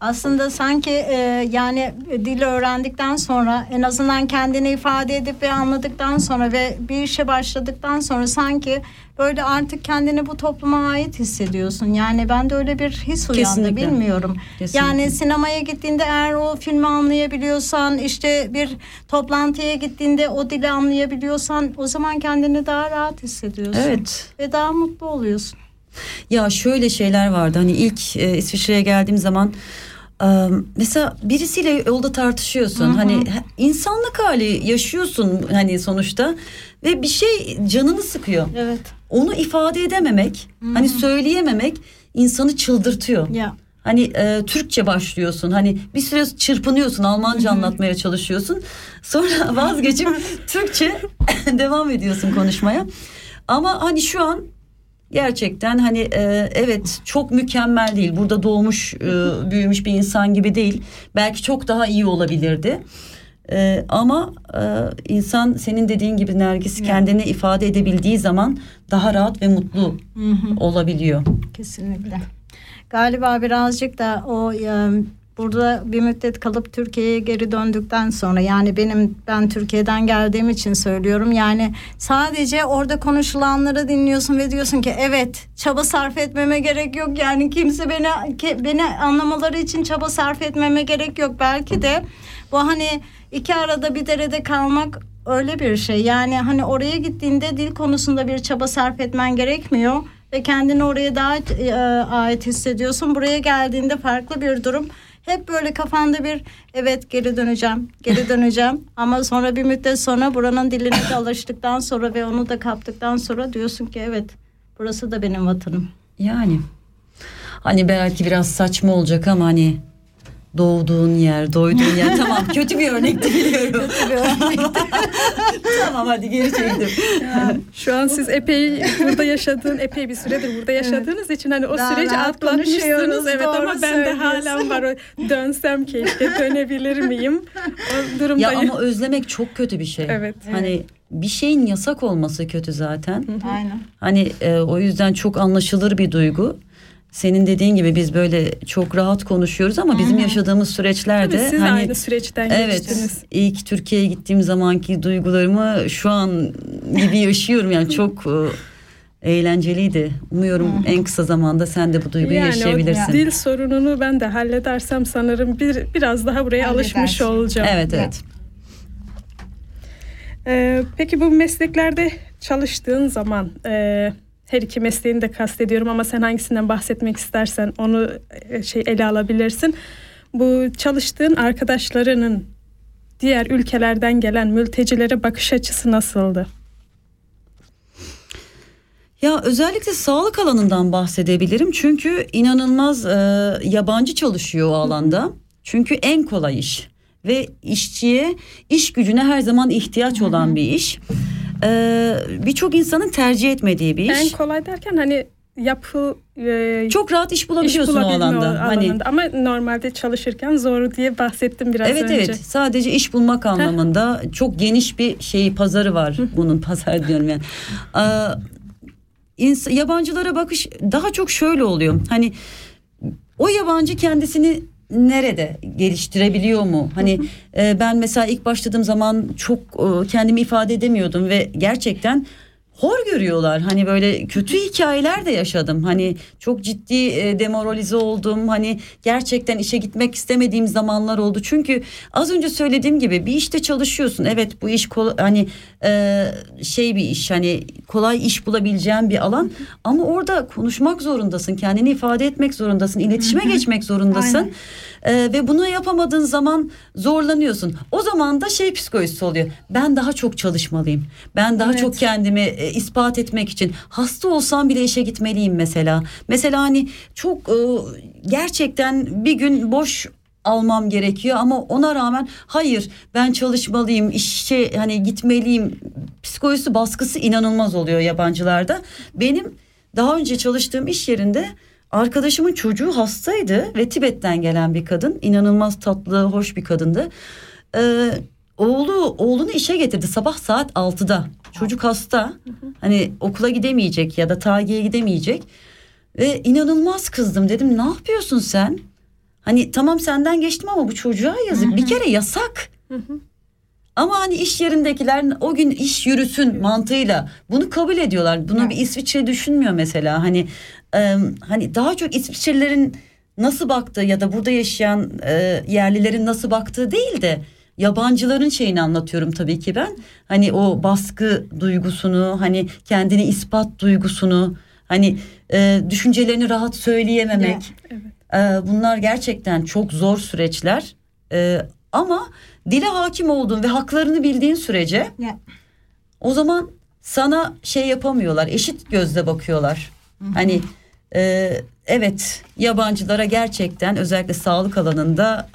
Aslında sanki e, yani dili öğrendikten sonra en azından kendini ifade edip ve anladıktan sonra ve bir işe başladıktan sonra sanki böyle artık kendini bu topluma ait hissediyorsun. Yani ben de öyle bir his uyandı Kesinlikle. bilmiyorum. Kesinlikle. Yani sinemaya gittiğinde eğer o filmi anlayabiliyorsan işte bir toplantıya gittiğinde o dili anlayabiliyorsan o zaman kendini daha rahat hissediyorsun. Evet. Ve daha mutlu oluyorsun. Ya şöyle şeyler vardı hani ilk e, İsviçre'ye geldiğim zaman e, mesela birisiyle yolda tartışıyorsun hani he- insanlık hali yaşıyorsun hani sonuçta ve bir şey canını sıkıyor. Evet. Onu ifade edememek hani söyleyememek insanı çıldırtıyor. Ya. Hani e, Türkçe başlıyorsun. Hani bir süre çırpınıyorsun, Almanca anlatmaya çalışıyorsun. Sonra vazgeçip Türkçe devam ediyorsun konuşmaya. Ama hani şu an gerçekten hani e, evet çok mükemmel değil. Burada doğmuş, e, büyümüş bir insan gibi değil. Belki çok daha iyi olabilirdi. E, ama e, insan senin dediğin gibi Nergis kendini ifade edebildiği zaman daha rahat ve mutlu olabiliyor. Kesinlikle. Galiba birazcık da o e, burada bir müddet kalıp Türkiye'ye geri döndükten sonra yani benim ben Türkiye'den geldiğim için söylüyorum yani sadece orada konuşulanları dinliyorsun ve diyorsun ki evet çaba sarf etmeme gerek yok yani kimse beni beni anlamaları için çaba sarf etmeme gerek yok belki de bu hani iki arada bir derede kalmak öyle bir şey yani hani oraya gittiğinde dil konusunda bir çaba sarf etmen gerekmiyor ve kendini oraya daha e, ait hissediyorsun. Buraya geldiğinde farklı bir durum. Hep böyle kafanda bir evet geri döneceğim, geri döneceğim. Ama sonra bir müddet sonra buranın diline de alıştıktan sonra ve onu da kaptıktan sonra diyorsun ki evet burası da benim vatanım. Yani hani belki biraz saçma olacak ama hani doğduğun yer, doyduğun yer tamam kötü bir örnekti biliyorum. tamam hadi geri çektim. Şu an siz epey burada yaşadığın epey bir süredir burada yaşadığınız için hani o Daha süreci atlatmışsınız evet ama bende halen var o dönsem keşke dönebilir miyim o Ya durumdayım. ama özlemek çok kötü bir şey. Evet. Hani bir şeyin yasak olması kötü zaten. Aynen. Hani e, o yüzden çok anlaşılır bir duygu. Senin dediğin gibi biz böyle çok rahat konuşuyoruz ama bizim yaşadığımız süreçlerde Tabii siz hani aynı süreçten Evet geçtiniz. ilk Türkiye'ye gittiğim zamanki duygularımı şu an gibi yaşıyorum yani çok e, eğlenceliydi. Umuyorum en kısa zamanda sen de bu duyguyu Yani yaşayabilirsin. o dil sorununu ben de halledersem sanırım bir biraz daha buraya alışmış Halledersin. olacağım. Evet evet. Ee, peki bu mesleklerde çalıştığın zaman e, her iki mesleğini de kastediyorum ama sen hangisinden bahsetmek istersen onu e, şey ele alabilirsin. Bu çalıştığın arkadaşlarının diğer ülkelerden gelen mültecilere bakış açısı nasıldı? Ya özellikle sağlık alanından bahsedebilirim çünkü inanılmaz e, yabancı çalışıyor o alanda. Çünkü en kolay iş ve işçiye iş gücüne her zaman ihtiyaç olan bir iş. E, Birçok insanın tercih etmediği bir En iş. kolay derken hani yapı e, Çok rahat iş iş bulabiliyorsun o bulabilme alanda. Hani alanında. ama normalde çalışırken zor diye bahsettim biraz Evet önce. evet sadece iş bulmak anlamında çok geniş bir şey pazarı var bunun pazar diyorum yani. Aa, ins- yabancılara bakış daha çok şöyle oluyor. Hani o yabancı kendisini nerede geliştirebiliyor mu? Hani e, ben mesela ilk başladığım zaman çok e, kendimi ifade edemiyordum ve gerçekten hor görüyorlar. Hani böyle kötü hikayeler de yaşadım. Hani çok ciddi e, demoralize oldum. Hani gerçekten işe gitmek istemediğim zamanlar oldu. Çünkü az önce söylediğim gibi bir işte çalışıyorsun. Evet bu iş hani e, şey bir iş hani kolay iş bulabileceğin bir alan ama orada konuşmak zorundasın. Kendini ifade etmek zorundasın. iletişime geçmek zorundasın. Ee, ve bunu yapamadığın zaman zorlanıyorsun. O zaman da şey psikolojisi oluyor. Ben daha çok çalışmalıyım. Ben daha Evet. çok kendimi e, ispat etmek için hasta olsam bile işe gitmeliyim mesela. Mesela hani çok e, gerçekten bir gün boş almam gerekiyor ama ona rağmen hayır ben çalışmalıyım işe hani gitmeliyim psikolojisi baskısı inanılmaz oluyor yabancılarda. Benim daha önce çalıştığım iş yerinde arkadaşımın çocuğu hastaydı ve Tibet'ten gelen bir kadın inanılmaz tatlı hoş bir kadındı. Ee, oğlu oğlunu işe getirdi sabah saat 6'da çocuk hasta hani okula gidemeyecek ya da tagiye gidemeyecek ve inanılmaz kızdım dedim ne yapıyorsun sen? Hani tamam senden geçtim ama bu çocuğa yazık. Bir kere yasak. Ama hani iş yerindekiler o gün iş yürüsün mantığıyla bunu kabul ediyorlar. Bunu bir İsviçre düşünmüyor mesela. Hani e, hani daha çok İsviçrelilerin nasıl baktığı ya da burada yaşayan e, yerlilerin nasıl baktığı değil de yabancıların şeyini anlatıyorum tabii ki ben. Hani o baskı duygusunu, hani kendini ispat duygusunu, hani e, düşüncelerini rahat söyleyememek. Ee, bunlar gerçekten çok zor süreçler. Ee, ama dile hakim olduğun ve haklarını bildiğin sürece Ya. o zaman sana şey yapamıyorlar. Eşit gözle bakıyorlar. Hani e, evet yabancılara gerçekten özellikle sağlık alanında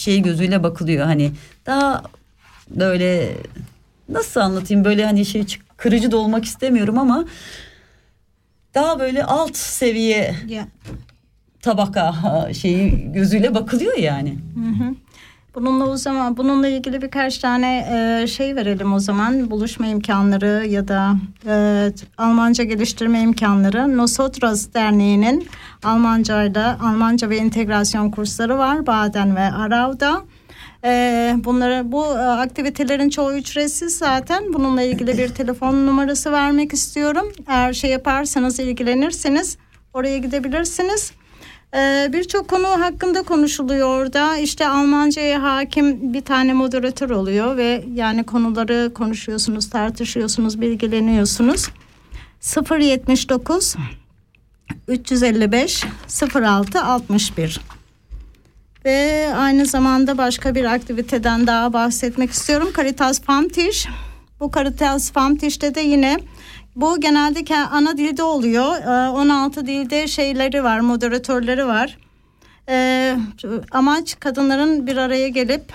şey gözüyle bakılıyor. Hani daha böyle nasıl anlatayım böyle hani şey kırıcı da olmak istemiyorum ama daha böyle alt seviye Ya. tabaka şeyi gözüyle bakılıyor yani. Bununla o zaman bununla ilgili birkaç tane e, şey verelim o zaman buluşma imkanları ya da e, Almanca geliştirme imkanları. Nosotros Derneği'nin Almanca'da Almanca ve entegrasyon kursları var Baden ve Arav'da. E, bunları bu e, aktivitelerin çoğu ücretsiz zaten. Bununla ilgili bir telefon numarası vermek istiyorum. Eğer şey yaparsanız ilgilenirseniz oraya gidebilirsiniz. Ee, Birçok konu hakkında konuşuluyor orada. İşte Almanca'ya hakim bir tane moderatör oluyor ve yani konuları konuşuyorsunuz, tartışıyorsunuz, bilgileniyorsunuz. 079 355 06 61 ve aynı zamanda başka bir aktiviteden daha bahsetmek istiyorum. Caritas Famtiş. Bu Caritas Famtiş'te de yine bu genelde ana dilde oluyor. Ee, 16 dilde şeyleri var, moderatörleri var. Ee, amaç kadınların bir araya gelip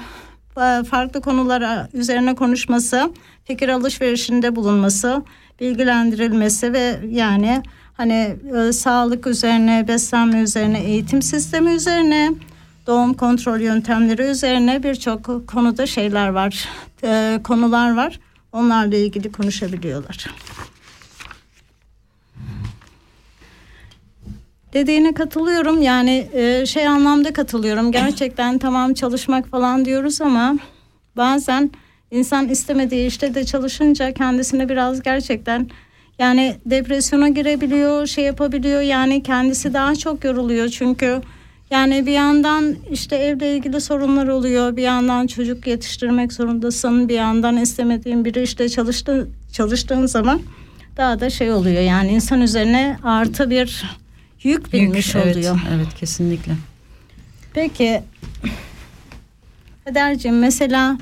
e, farklı konular üzerine konuşması, fikir alışverişinde bulunması, bilgilendirilmesi ve yani hani e, sağlık üzerine, beslenme üzerine, eğitim sistemi üzerine, doğum kontrol yöntemleri üzerine birçok konuda şeyler var, e, konular var. Onlarla ilgili konuşabiliyorlar. Dediğine katılıyorum. Yani e, şey anlamda katılıyorum. Gerçekten tamam çalışmak falan diyoruz ama bazen insan istemediği işte de çalışınca kendisine biraz gerçekten yani depresyona girebiliyor şey yapabiliyor. Yani kendisi daha çok yoruluyor çünkü yani bir yandan işte evle ilgili sorunlar oluyor. Bir yandan çocuk yetiştirmek zorundasın. Bir yandan istemediğin biri işte çalıştı, çalıştığın zaman daha da şey oluyor. Yani insan üzerine artı bir yük binmiş evet, oluyor. Evet kesinlikle. Peki Kaderciğim mesela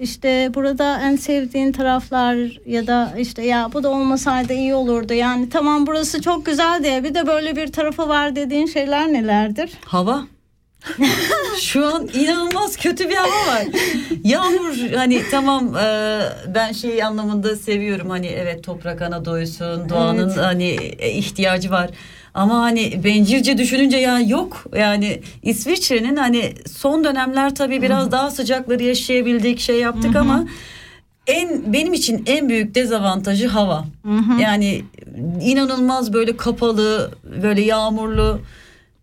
işte burada en sevdiğin taraflar ya da işte ya bu da olmasaydı iyi olurdu. Yani tamam burası çok güzel diye bir de böyle bir tarafı var dediğin şeyler nelerdir? Hava. Şu an inanılmaz kötü bir hava var. Yağmur hani tamam e, ben şey anlamında seviyorum hani evet toprak ana doysun doğanın Evet. hani e, ihtiyacı var. Ama hani bencilce düşününce ya yok yani İsviçre'nin hani son dönemler tabii biraz daha sıcakları yaşayabildik şey yaptık ama en benim için en büyük dezavantajı hava. Yani inanılmaz böyle kapalı, böyle yağmurlu.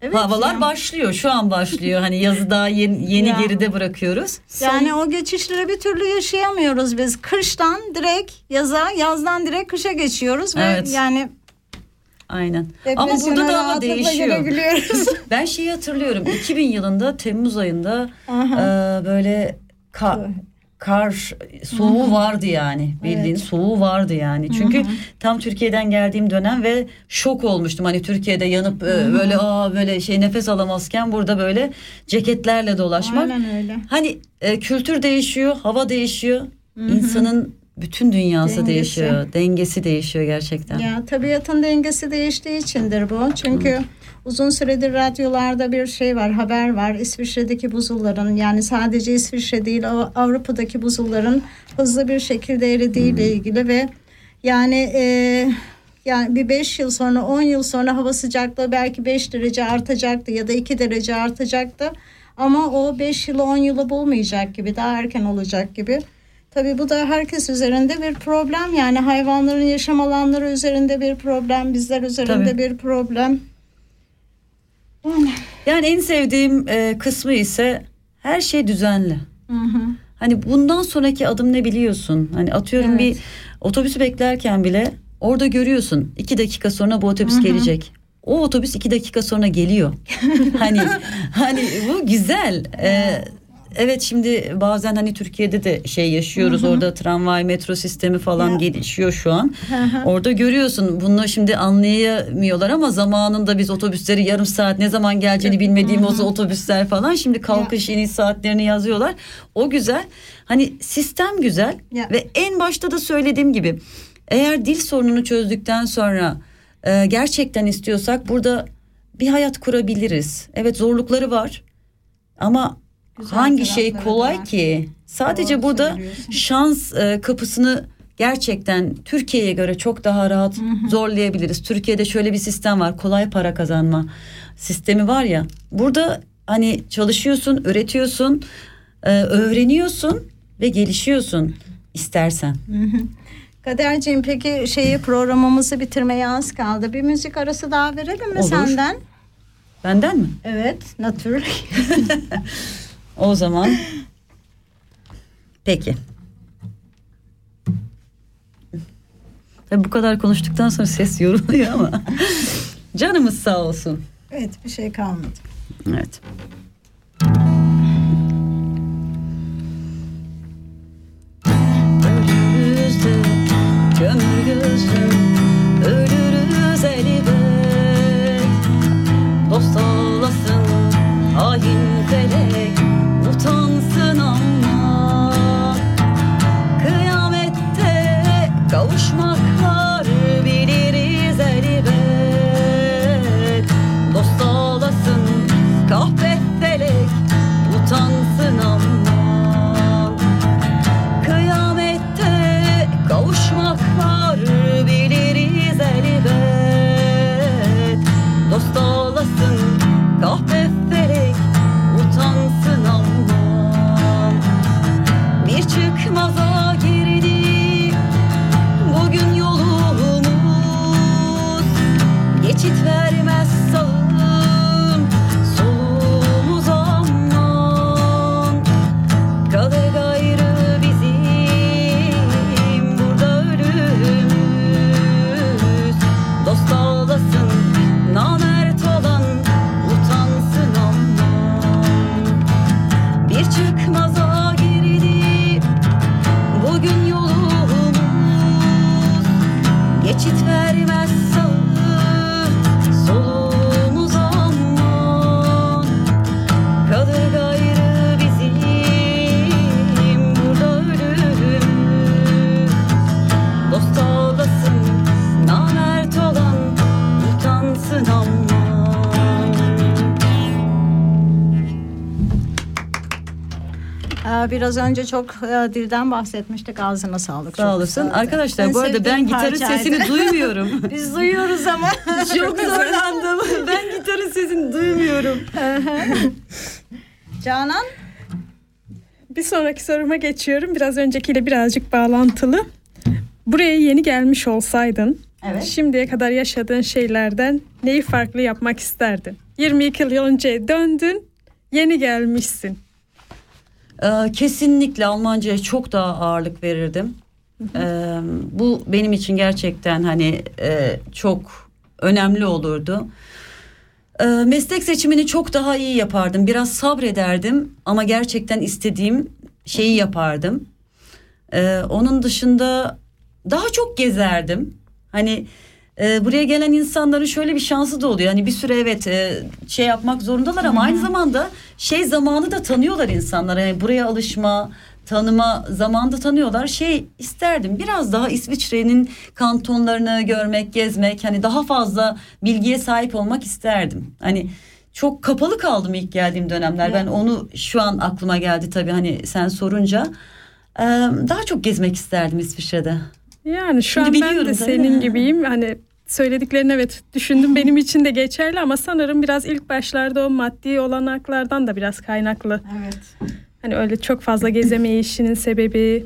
Evet Havalar ya. başlıyor. Şu an başlıyor. Hani yazı daha yeni, yeni Ya. geride bırakıyoruz. Yani o geçişleri bir türlü yaşayamıyoruz biz. Kıştan direkt yaza, yazdan direkt kışa geçiyoruz ve Evet. yani Aynen. Ama burada da rahatlıkla değişiyor. Ben şeyi hatırlıyorum. 2000 yılında Temmuz ayında e, böyle ka- kar soğuğu vardı yani. Bildiğin soğuğu vardı yani. Çünkü tam Türkiye'den geldiğim dönem ve şok olmuştum. Hani Türkiye'de yanıp e, böyle aa böyle şey nefes alamazken burada böyle ceketlerle dolaşmak. Aynen öyle. Hani e, kültür değişiyor, hava değişiyor. İnsanın bütün dünyası Dengesi. değişiyor. Dengesi değişiyor gerçekten. Ya tabiatın dengesi değiştiği içindir bu. Çünkü uzun süredir radyolarda bir şey var, haber var. İsviçre'deki buzulların yani sadece İsviçre değil Av- Avrupa'daki buzulların hızlı bir şekilde eridiğiyle ilgili ve yani e, yani bir 5 yıl sonra 10 yıl sonra hava sıcaklığı belki 5 derece artacaktı ya da 2 derece artacaktı. Ama o 5 yılı 10 yılı bulmayacak gibi daha erken olacak gibi. Tabii bu da herkes üzerinde bir problem. Yani hayvanların yaşam alanları üzerinde bir problem, bizler üzerinde Tabii. bir problem. Yani, Yani en sevdiğim e, kısmı ise her şey düzenli. hı hı. Hani bundan sonraki adım ne biliyorsun? Hani atıyorum Evet. bir otobüsü beklerken bile orada görüyorsun. iki dakika sonra bu otobüs gelecek. O otobüs iki dakika sonra geliyor. hani hani bu güzel. Ee, evet şimdi bazen hani Türkiye'de de şey yaşıyoruz. Orada tramvay, metro sistemi falan Ya. gelişiyor şu an. Hı hı. Orada görüyorsun bunu şimdi anlayamıyorlar ama zamanında biz otobüsleri yarım saat ne zaman geleceğini bilmediğimiz otobüsler falan şimdi kalkış iniş saatlerini yazıyorlar. O güzel. Hani sistem güzel Ya. ve en başta da söylediğim gibi eğer dil sorununu çözdükten sonra e, gerçekten istiyorsak burada bir hayat kurabiliriz. Evet zorlukları var ama Güzel hangi şey kolay ki? Sadece Doğru burada şans e, kapısını gerçekten Türkiye'ye göre çok daha rahat zorlayabiliriz. Türkiye'de şöyle bir sistem var. Kolay para kazanma sistemi var ya. Burada hani çalışıyorsun, üretiyorsun, e, öğreniyorsun ve gelişiyorsun istersen. Kaderciğim peki şeyi programımızı bitirmeye az kaldı. Bir müzik arası daha verelim mi Olur. senden? Benden mi? Evet, natürlich. O zaman peki. Tabii bu kadar konuştuktan sonra ses yoruluyor ama canımız sağ olsun. evet, bir şey kalmadı. Evet. Ölürüz elbet Dost Bir çıkmaza Biraz önce çok e, dilden bahsetmiştik. Ağzına sağlık. Sağ olasın. güzeldi. Arkadaşlar En bu arada ben gitarın parçaydı. sesini duymuyorum. Biz duyuyoruz ama. Çok zorlandım. Ben gitarın sesini duymuyorum. Canan? Bir sonraki soruma geçiyorum. Biraz öncekiyle birazcık bağlantılı. Buraya yeni gelmiş olsaydın, Evet. şimdiye kadar yaşadığın şeylerden neyi farklı yapmak isterdin? 22 yıl önce döndün, yeni gelmişsin. Ee, kesinlikle Almanca'ya çok daha ağırlık verirdim. Ee, bu benim için gerçekten hani e, çok önemli olurdu. Ee, meslek seçimini çok daha iyi yapardım. Biraz sabrederdim ama gerçekten istediğim şeyi yapardım. Ee, onun dışında daha çok gezerdim. Hani e, buraya gelen insanların şöyle bir şansı da oluyor. Hani bir süre evet e, şey yapmak zorundalar ama aynı zamanda şey zamanı da tanıyorlar insanlar. Yani buraya alışma, tanıma zamanı da tanıyorlar. Şey isterdim biraz daha İsviçre'nin kantonlarını görmek, gezmek, hani daha fazla bilgiye sahip olmak isterdim. Hani çok kapalı kaldım ilk geldiğim dönemler. Ben onu şu an aklıma geldi tabii hani sen sorunca. Ee, daha çok gezmek isterdim İsviçre'de. Yani şu Şimdi an ben de tabii. senin gibiyim. Hani söylediklerini evet düşündüm benim için de geçerli ama sanırım biraz ilk başlarda o maddi olanaklardan da biraz kaynaklı. Evet. Hani öyle çok fazla gezemeyişinin sebebi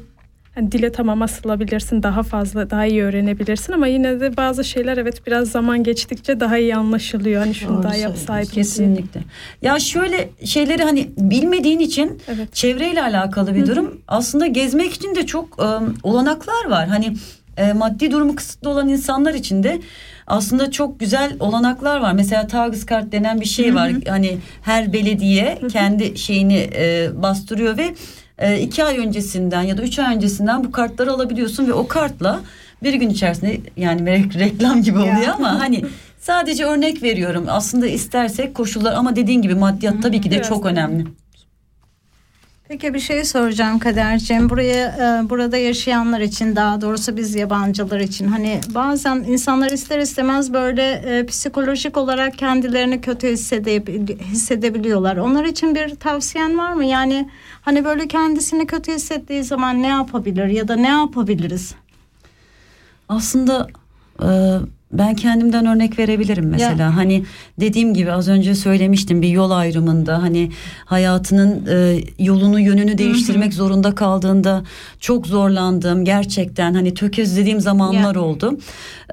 hani dile tamam asılabilirsin daha fazla daha iyi öğrenebilirsin ama yine de bazı şeyler evet biraz zaman geçtikçe daha iyi anlaşılıyor. Hani şunu Doğru daha yapsaydım. diye. Kesinlikle. Ya şöyle şeyleri hani bilmediğin için Evet. çevreyle alakalı bir durum. Aslında gezmek için de çok e, olanaklar var. Hani e, maddi durumu kısıtlı olan insanlar için de aslında çok güzel olanaklar var. Mesela Tageskart denen bir şey var. Hani her belediye kendi şeyini e, bastırıyor ve e, iki ay öncesinden ya da üç ay öncesinden bu kartları alabiliyorsun ve o kartla bir gün içerisinde yani re- reklam gibi oluyor ama hani sadece örnek veriyorum. Aslında istersek koşullar ama dediğin gibi maddiyat tabii ki de çok önemli. Peki bir şey soracağım Kaderciğim. Buraya e, burada yaşayanlar için daha doğrusu biz yabancılar için hani bazen insanlar ister istemez böyle e, psikolojik olarak kendilerini kötü hissedebil- hissedebiliyorlar. Onlar için bir tavsiyen var mı? Yani hani böyle kendisini kötü hissettiği zaman ne yapabilir ya da ne yapabiliriz? Aslında e, ben kendimden örnek verebilirim mesela. Hani dediğim gibi az önce söylemiştim bir yol ayrımında hani hayatının e, yolunu yönünü değiştirmek zorunda kaldığında çok zorlandığım gerçekten hani tökezlediğim zamanlar Ya. oldu.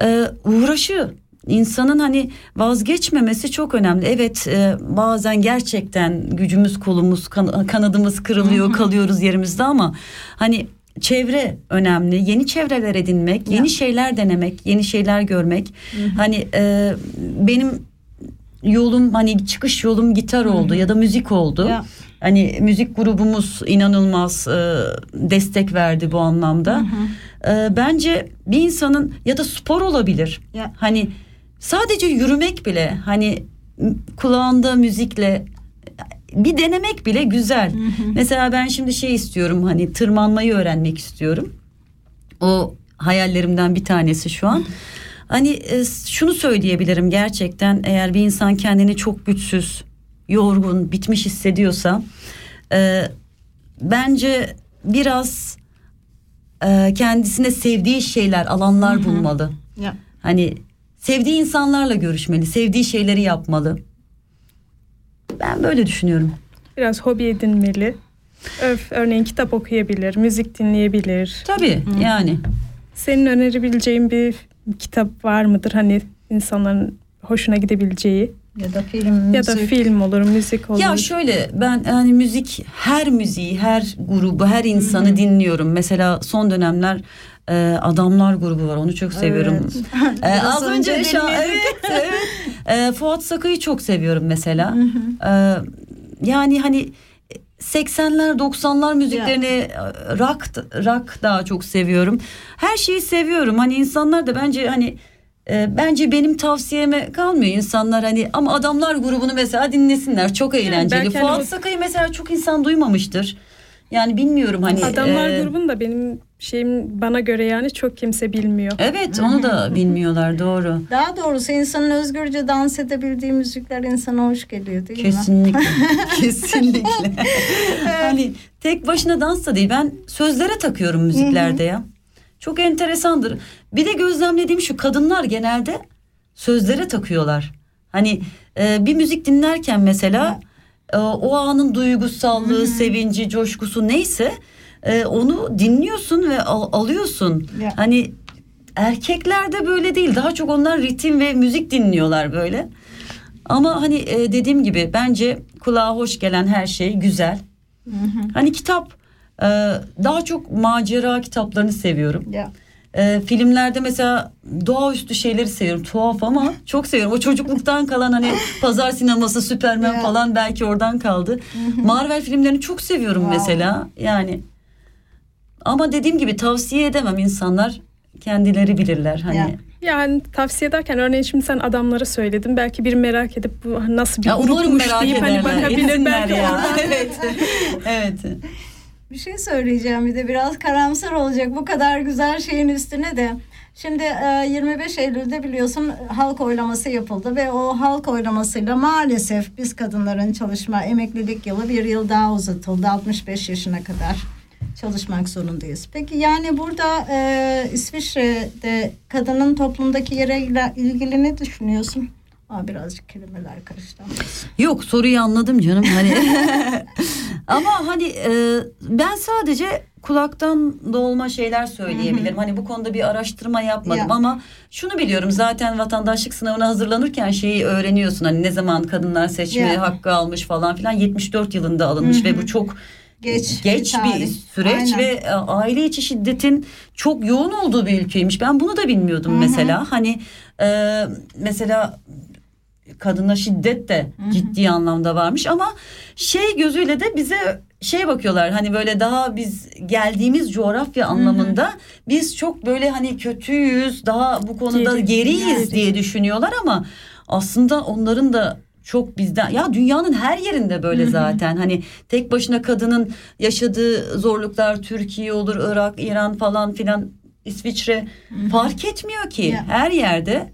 E, uğraşı insanın hani vazgeçmemesi çok önemli. Evet e, bazen gerçekten gücümüz kolumuz kan- kanadımız kırılıyor kalıyoruz yerimizde ama hani çevre önemli. Yeni çevreler edinmek, yeni şeyler denemek, yeni şeyler görmek. Hani e, benim yolum hani çıkış yolum gitar oldu ya da müzik oldu. Ya. Hani müzik grubumuz inanılmaz e, destek verdi bu anlamda. E, bence bir insanın ya da spor olabilir. Ya. Hani sadece yürümek bile hani kulağında müzikle bir denemek bile güzel. Mesela ben şimdi şey istiyorum hani tırmanmayı öğrenmek istiyorum. O hayallerimden bir tanesi şu an. Hani e, şunu söyleyebilirim gerçekten eğer bir insan kendini çok güçsüz, yorgun, bitmiş hissediyorsa e, bence biraz e, kendisine sevdiği şeyler, alanlar bulmalı. Ya. Hani sevdiği insanlarla görüşmeli, sevdiği şeyleri yapmalı. Ben böyle düşünüyorum. Biraz hobi edinmeli. Öf, örneğin kitap okuyabilir, müzik dinleyebilir. Tabii yani. Senin önerebileceğin bir kitap var mıdır? Hani insanların hoşuna gidebileceği Ya da film, ya da müzik. film olur, müzik olur. Ya şöyle ben hani müzik her müziği, her grubu, her insanı dinliyorum. Mesela son dönemler e, Adamlar grubu var. Onu çok seviyorum. E, Biraz az önce önce şu an- evet, evet. E, Fuat Sakı'yı çok seviyorum mesela. E, yani hani 80'ler 90'lar müziklerini e, rock rock daha çok seviyorum. Her şeyi seviyorum. Hani insanlar da bence hani e, bence benim tavsiyeme kalmıyor insanlar hani ama adamlar grubunu mesela dinlesinler. Çok eğlenceli. hani Fuat o- Sakay'ı mesela çok insan duymamıştır. Yani bilmiyorum hani. Adamlar e, grubunu da benim şeyim bana göre yani çok kimse bilmiyor. Evet onu da bilmiyorlar doğru. Daha doğrusu insanın özgürce dans edebildiği müzikler insana hoş geliyor değil mi? Kesinlikle. Kesinlikle. hani tek başına dans da değil. Ben sözlere takıyorum müziklerde ya. Çok enteresandır. Bir de gözlemlediğim şu kadınlar genelde sözlere takıyorlar. Hani e, bir müzik dinlerken mesela e, o anın duygusallığı, sevinci, coşkusu neyse e, onu dinliyorsun ve al- alıyorsun. Ya. Hani erkeklerde böyle değil. Daha çok onlar ritim ve müzik dinliyorlar böyle. Ama hani e, dediğim gibi bence kulağa hoş gelen her şey güzel. Hani kitap e, daha çok macera kitaplarını seviyorum. Ya. E, filmlerde mesela doğaüstü şeyleri seviyorum. Tuhaf ama çok seviyorum. O çocukluktan kalan hani pazar sineması, Süpermen Ya. falan belki oradan kaldı. Marvel filmlerini çok seviyorum Wow. mesela. Yani ama dediğim gibi tavsiye edemem insanlar kendileri bilirler hani. Ya. Yani tavsiye ederken örneğin şimdi sen adamlara söyledin. Belki bir merak edip bu nasıl bir Ya grupmuş merak deyip hani bakabilir belki ya. oradan. evet. evet. Bir şey söyleyeceğim bir de biraz karamsar olacak bu kadar güzel şeyin üstüne de. Şimdi e, 25 Eylül'de biliyorsun halk oylaması yapıldı ve o halk oylamasıyla maalesef biz kadınların çalışma emeklilik yılı bir yıl daha uzatıldı 65 yaşına kadar çalışmak zorundayız. Peki yani burada e, İsviçre'de kadının toplumdaki yere ile ilgili ne düşünüyorsun? Aa, birazcık kelimeler karıştı. Yok soruyu anladım canım hani. Ama hani e, ben sadece kulaktan dolma şeyler söyleyebilirim. Hani bu konuda bir araştırma yapmadım Ya. ama şunu biliyorum zaten vatandaşlık sınavına hazırlanırken şeyi öğreniyorsun. Hani ne zaman kadınlar seçme Ya. hakkı almış falan filan 74 yılında alınmış ve bu çok Geç, geç bir bir süreç Aynen. ve e, aile içi şiddetin çok yoğun olduğu bir ülkeymiş. Ben bunu da bilmiyordum mesela. Hani e, mesela kadına şiddet de ciddi anlamda varmış ama şey gözüyle de bize şey bakıyorlar hani böyle daha biz geldiğimiz coğrafya anlamında biz çok böyle hani kötüyüz daha bu konuda Geri- geriyiz geri. diye düşünüyorlar ama aslında onların da çok bizden ya dünyanın her yerinde böyle zaten hani tek başına kadının yaşadığı zorluklar Türkiye olur Irak İran falan filan İsviçre fark etmiyor ki Ya. her yerde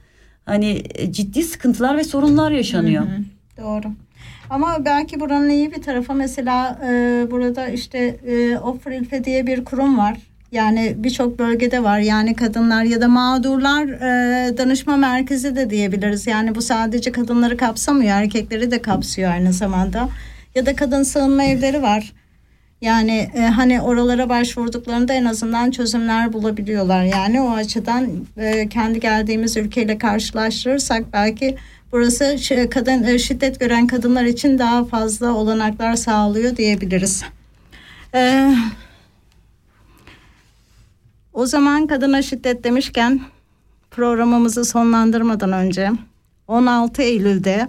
hani e, ciddi sıkıntılar ve sorunlar yaşanıyor. Doğru. Ama belki buranın iyi bir tarafı mesela e, burada işte e, Ofrilfe diye bir kurum var. Yani birçok bölgede var. Yani kadınlar ya da mağdurlar e, danışma merkezi de diyebiliriz. Yani bu sadece kadınları kapsamıyor, erkekleri de kapsıyor aynı zamanda. Ya da kadın sığınma evleri var. Yani e, hani oralara başvurduklarında en azından çözümler bulabiliyorlar. Yani o açıdan e, kendi geldiğimiz ülkeyle karşılaştırırsak belki burası kadın e, şiddet gören kadınlar için daha fazla olanaklar sağlıyor diyebiliriz. E, o zaman kadına şiddet demişken programımızı sonlandırmadan önce 16 Eylül'de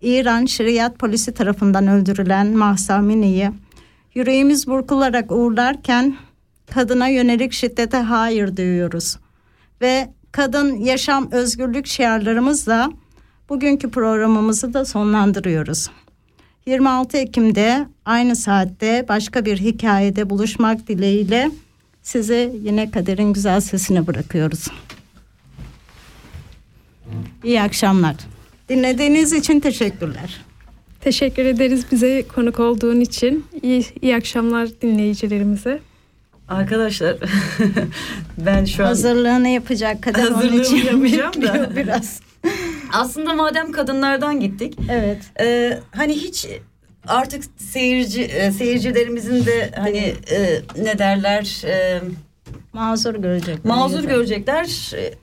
İran Şeriat Polisi tarafından öldürülen Mahsa Amini'yi yüreğimiz burkularak uğurlarken kadına yönelik şiddete hayır diyoruz. Ve kadın yaşam özgürlük şiarlarımızla bugünkü programımızı da sonlandırıyoruz. 26 Ekim'de aynı saatte başka bir hikayede buluşmak dileğiyle size yine kaderin güzel sesini bırakıyoruz. İyi akşamlar. Dinlediğiniz için teşekkürler. Teşekkür ederiz bize konuk olduğun için. İyi, iyi akşamlar dinleyicilerimize. Arkadaşlar ben şu an Hazırlığını yapacak kader onun için yapacağım da. biraz. aslında madem kadınlardan gittik Evet. e, hani hiç artık seyirci e, seyircilerimizin de hani e, ne derler e, Mazur görecek. mazur görecekler e,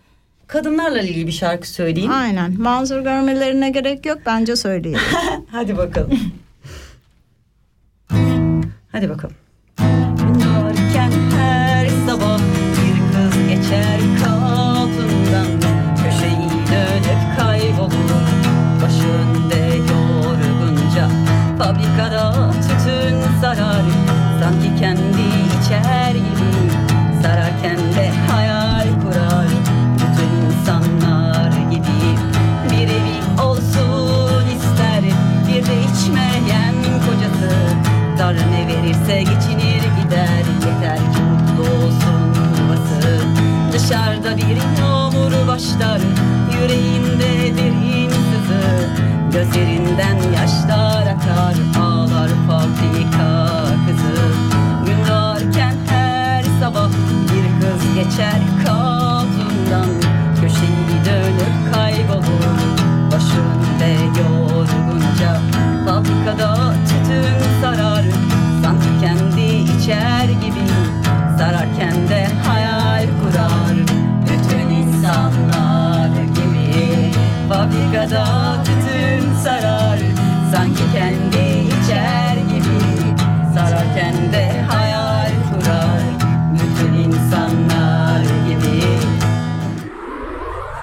kadınlarla ilgili bir şarkı söyleyeyim. Aynen. Mazur görmelerine gerek yok bence söyleyelim. Hadi bakalım. Hadi bakalım. Varken her sabah bir kız geçer kapından Fabrikada tütün sarar Sanki kendi içer gibi Sararken de hayal kurar. Bütün insanlar gibi Bir evi olsun ister. Bir de içmeyen kocası Dar ne verirse geçinir gider. Yeter ki mutlu olsun yuvası Dışarıda bir yağmur başlar Yüreğinde derin sızı Gözlerinden yaşlar akar Ağlar fabrika kızı. Gün doğarken her sabah Bir kız geçer kapından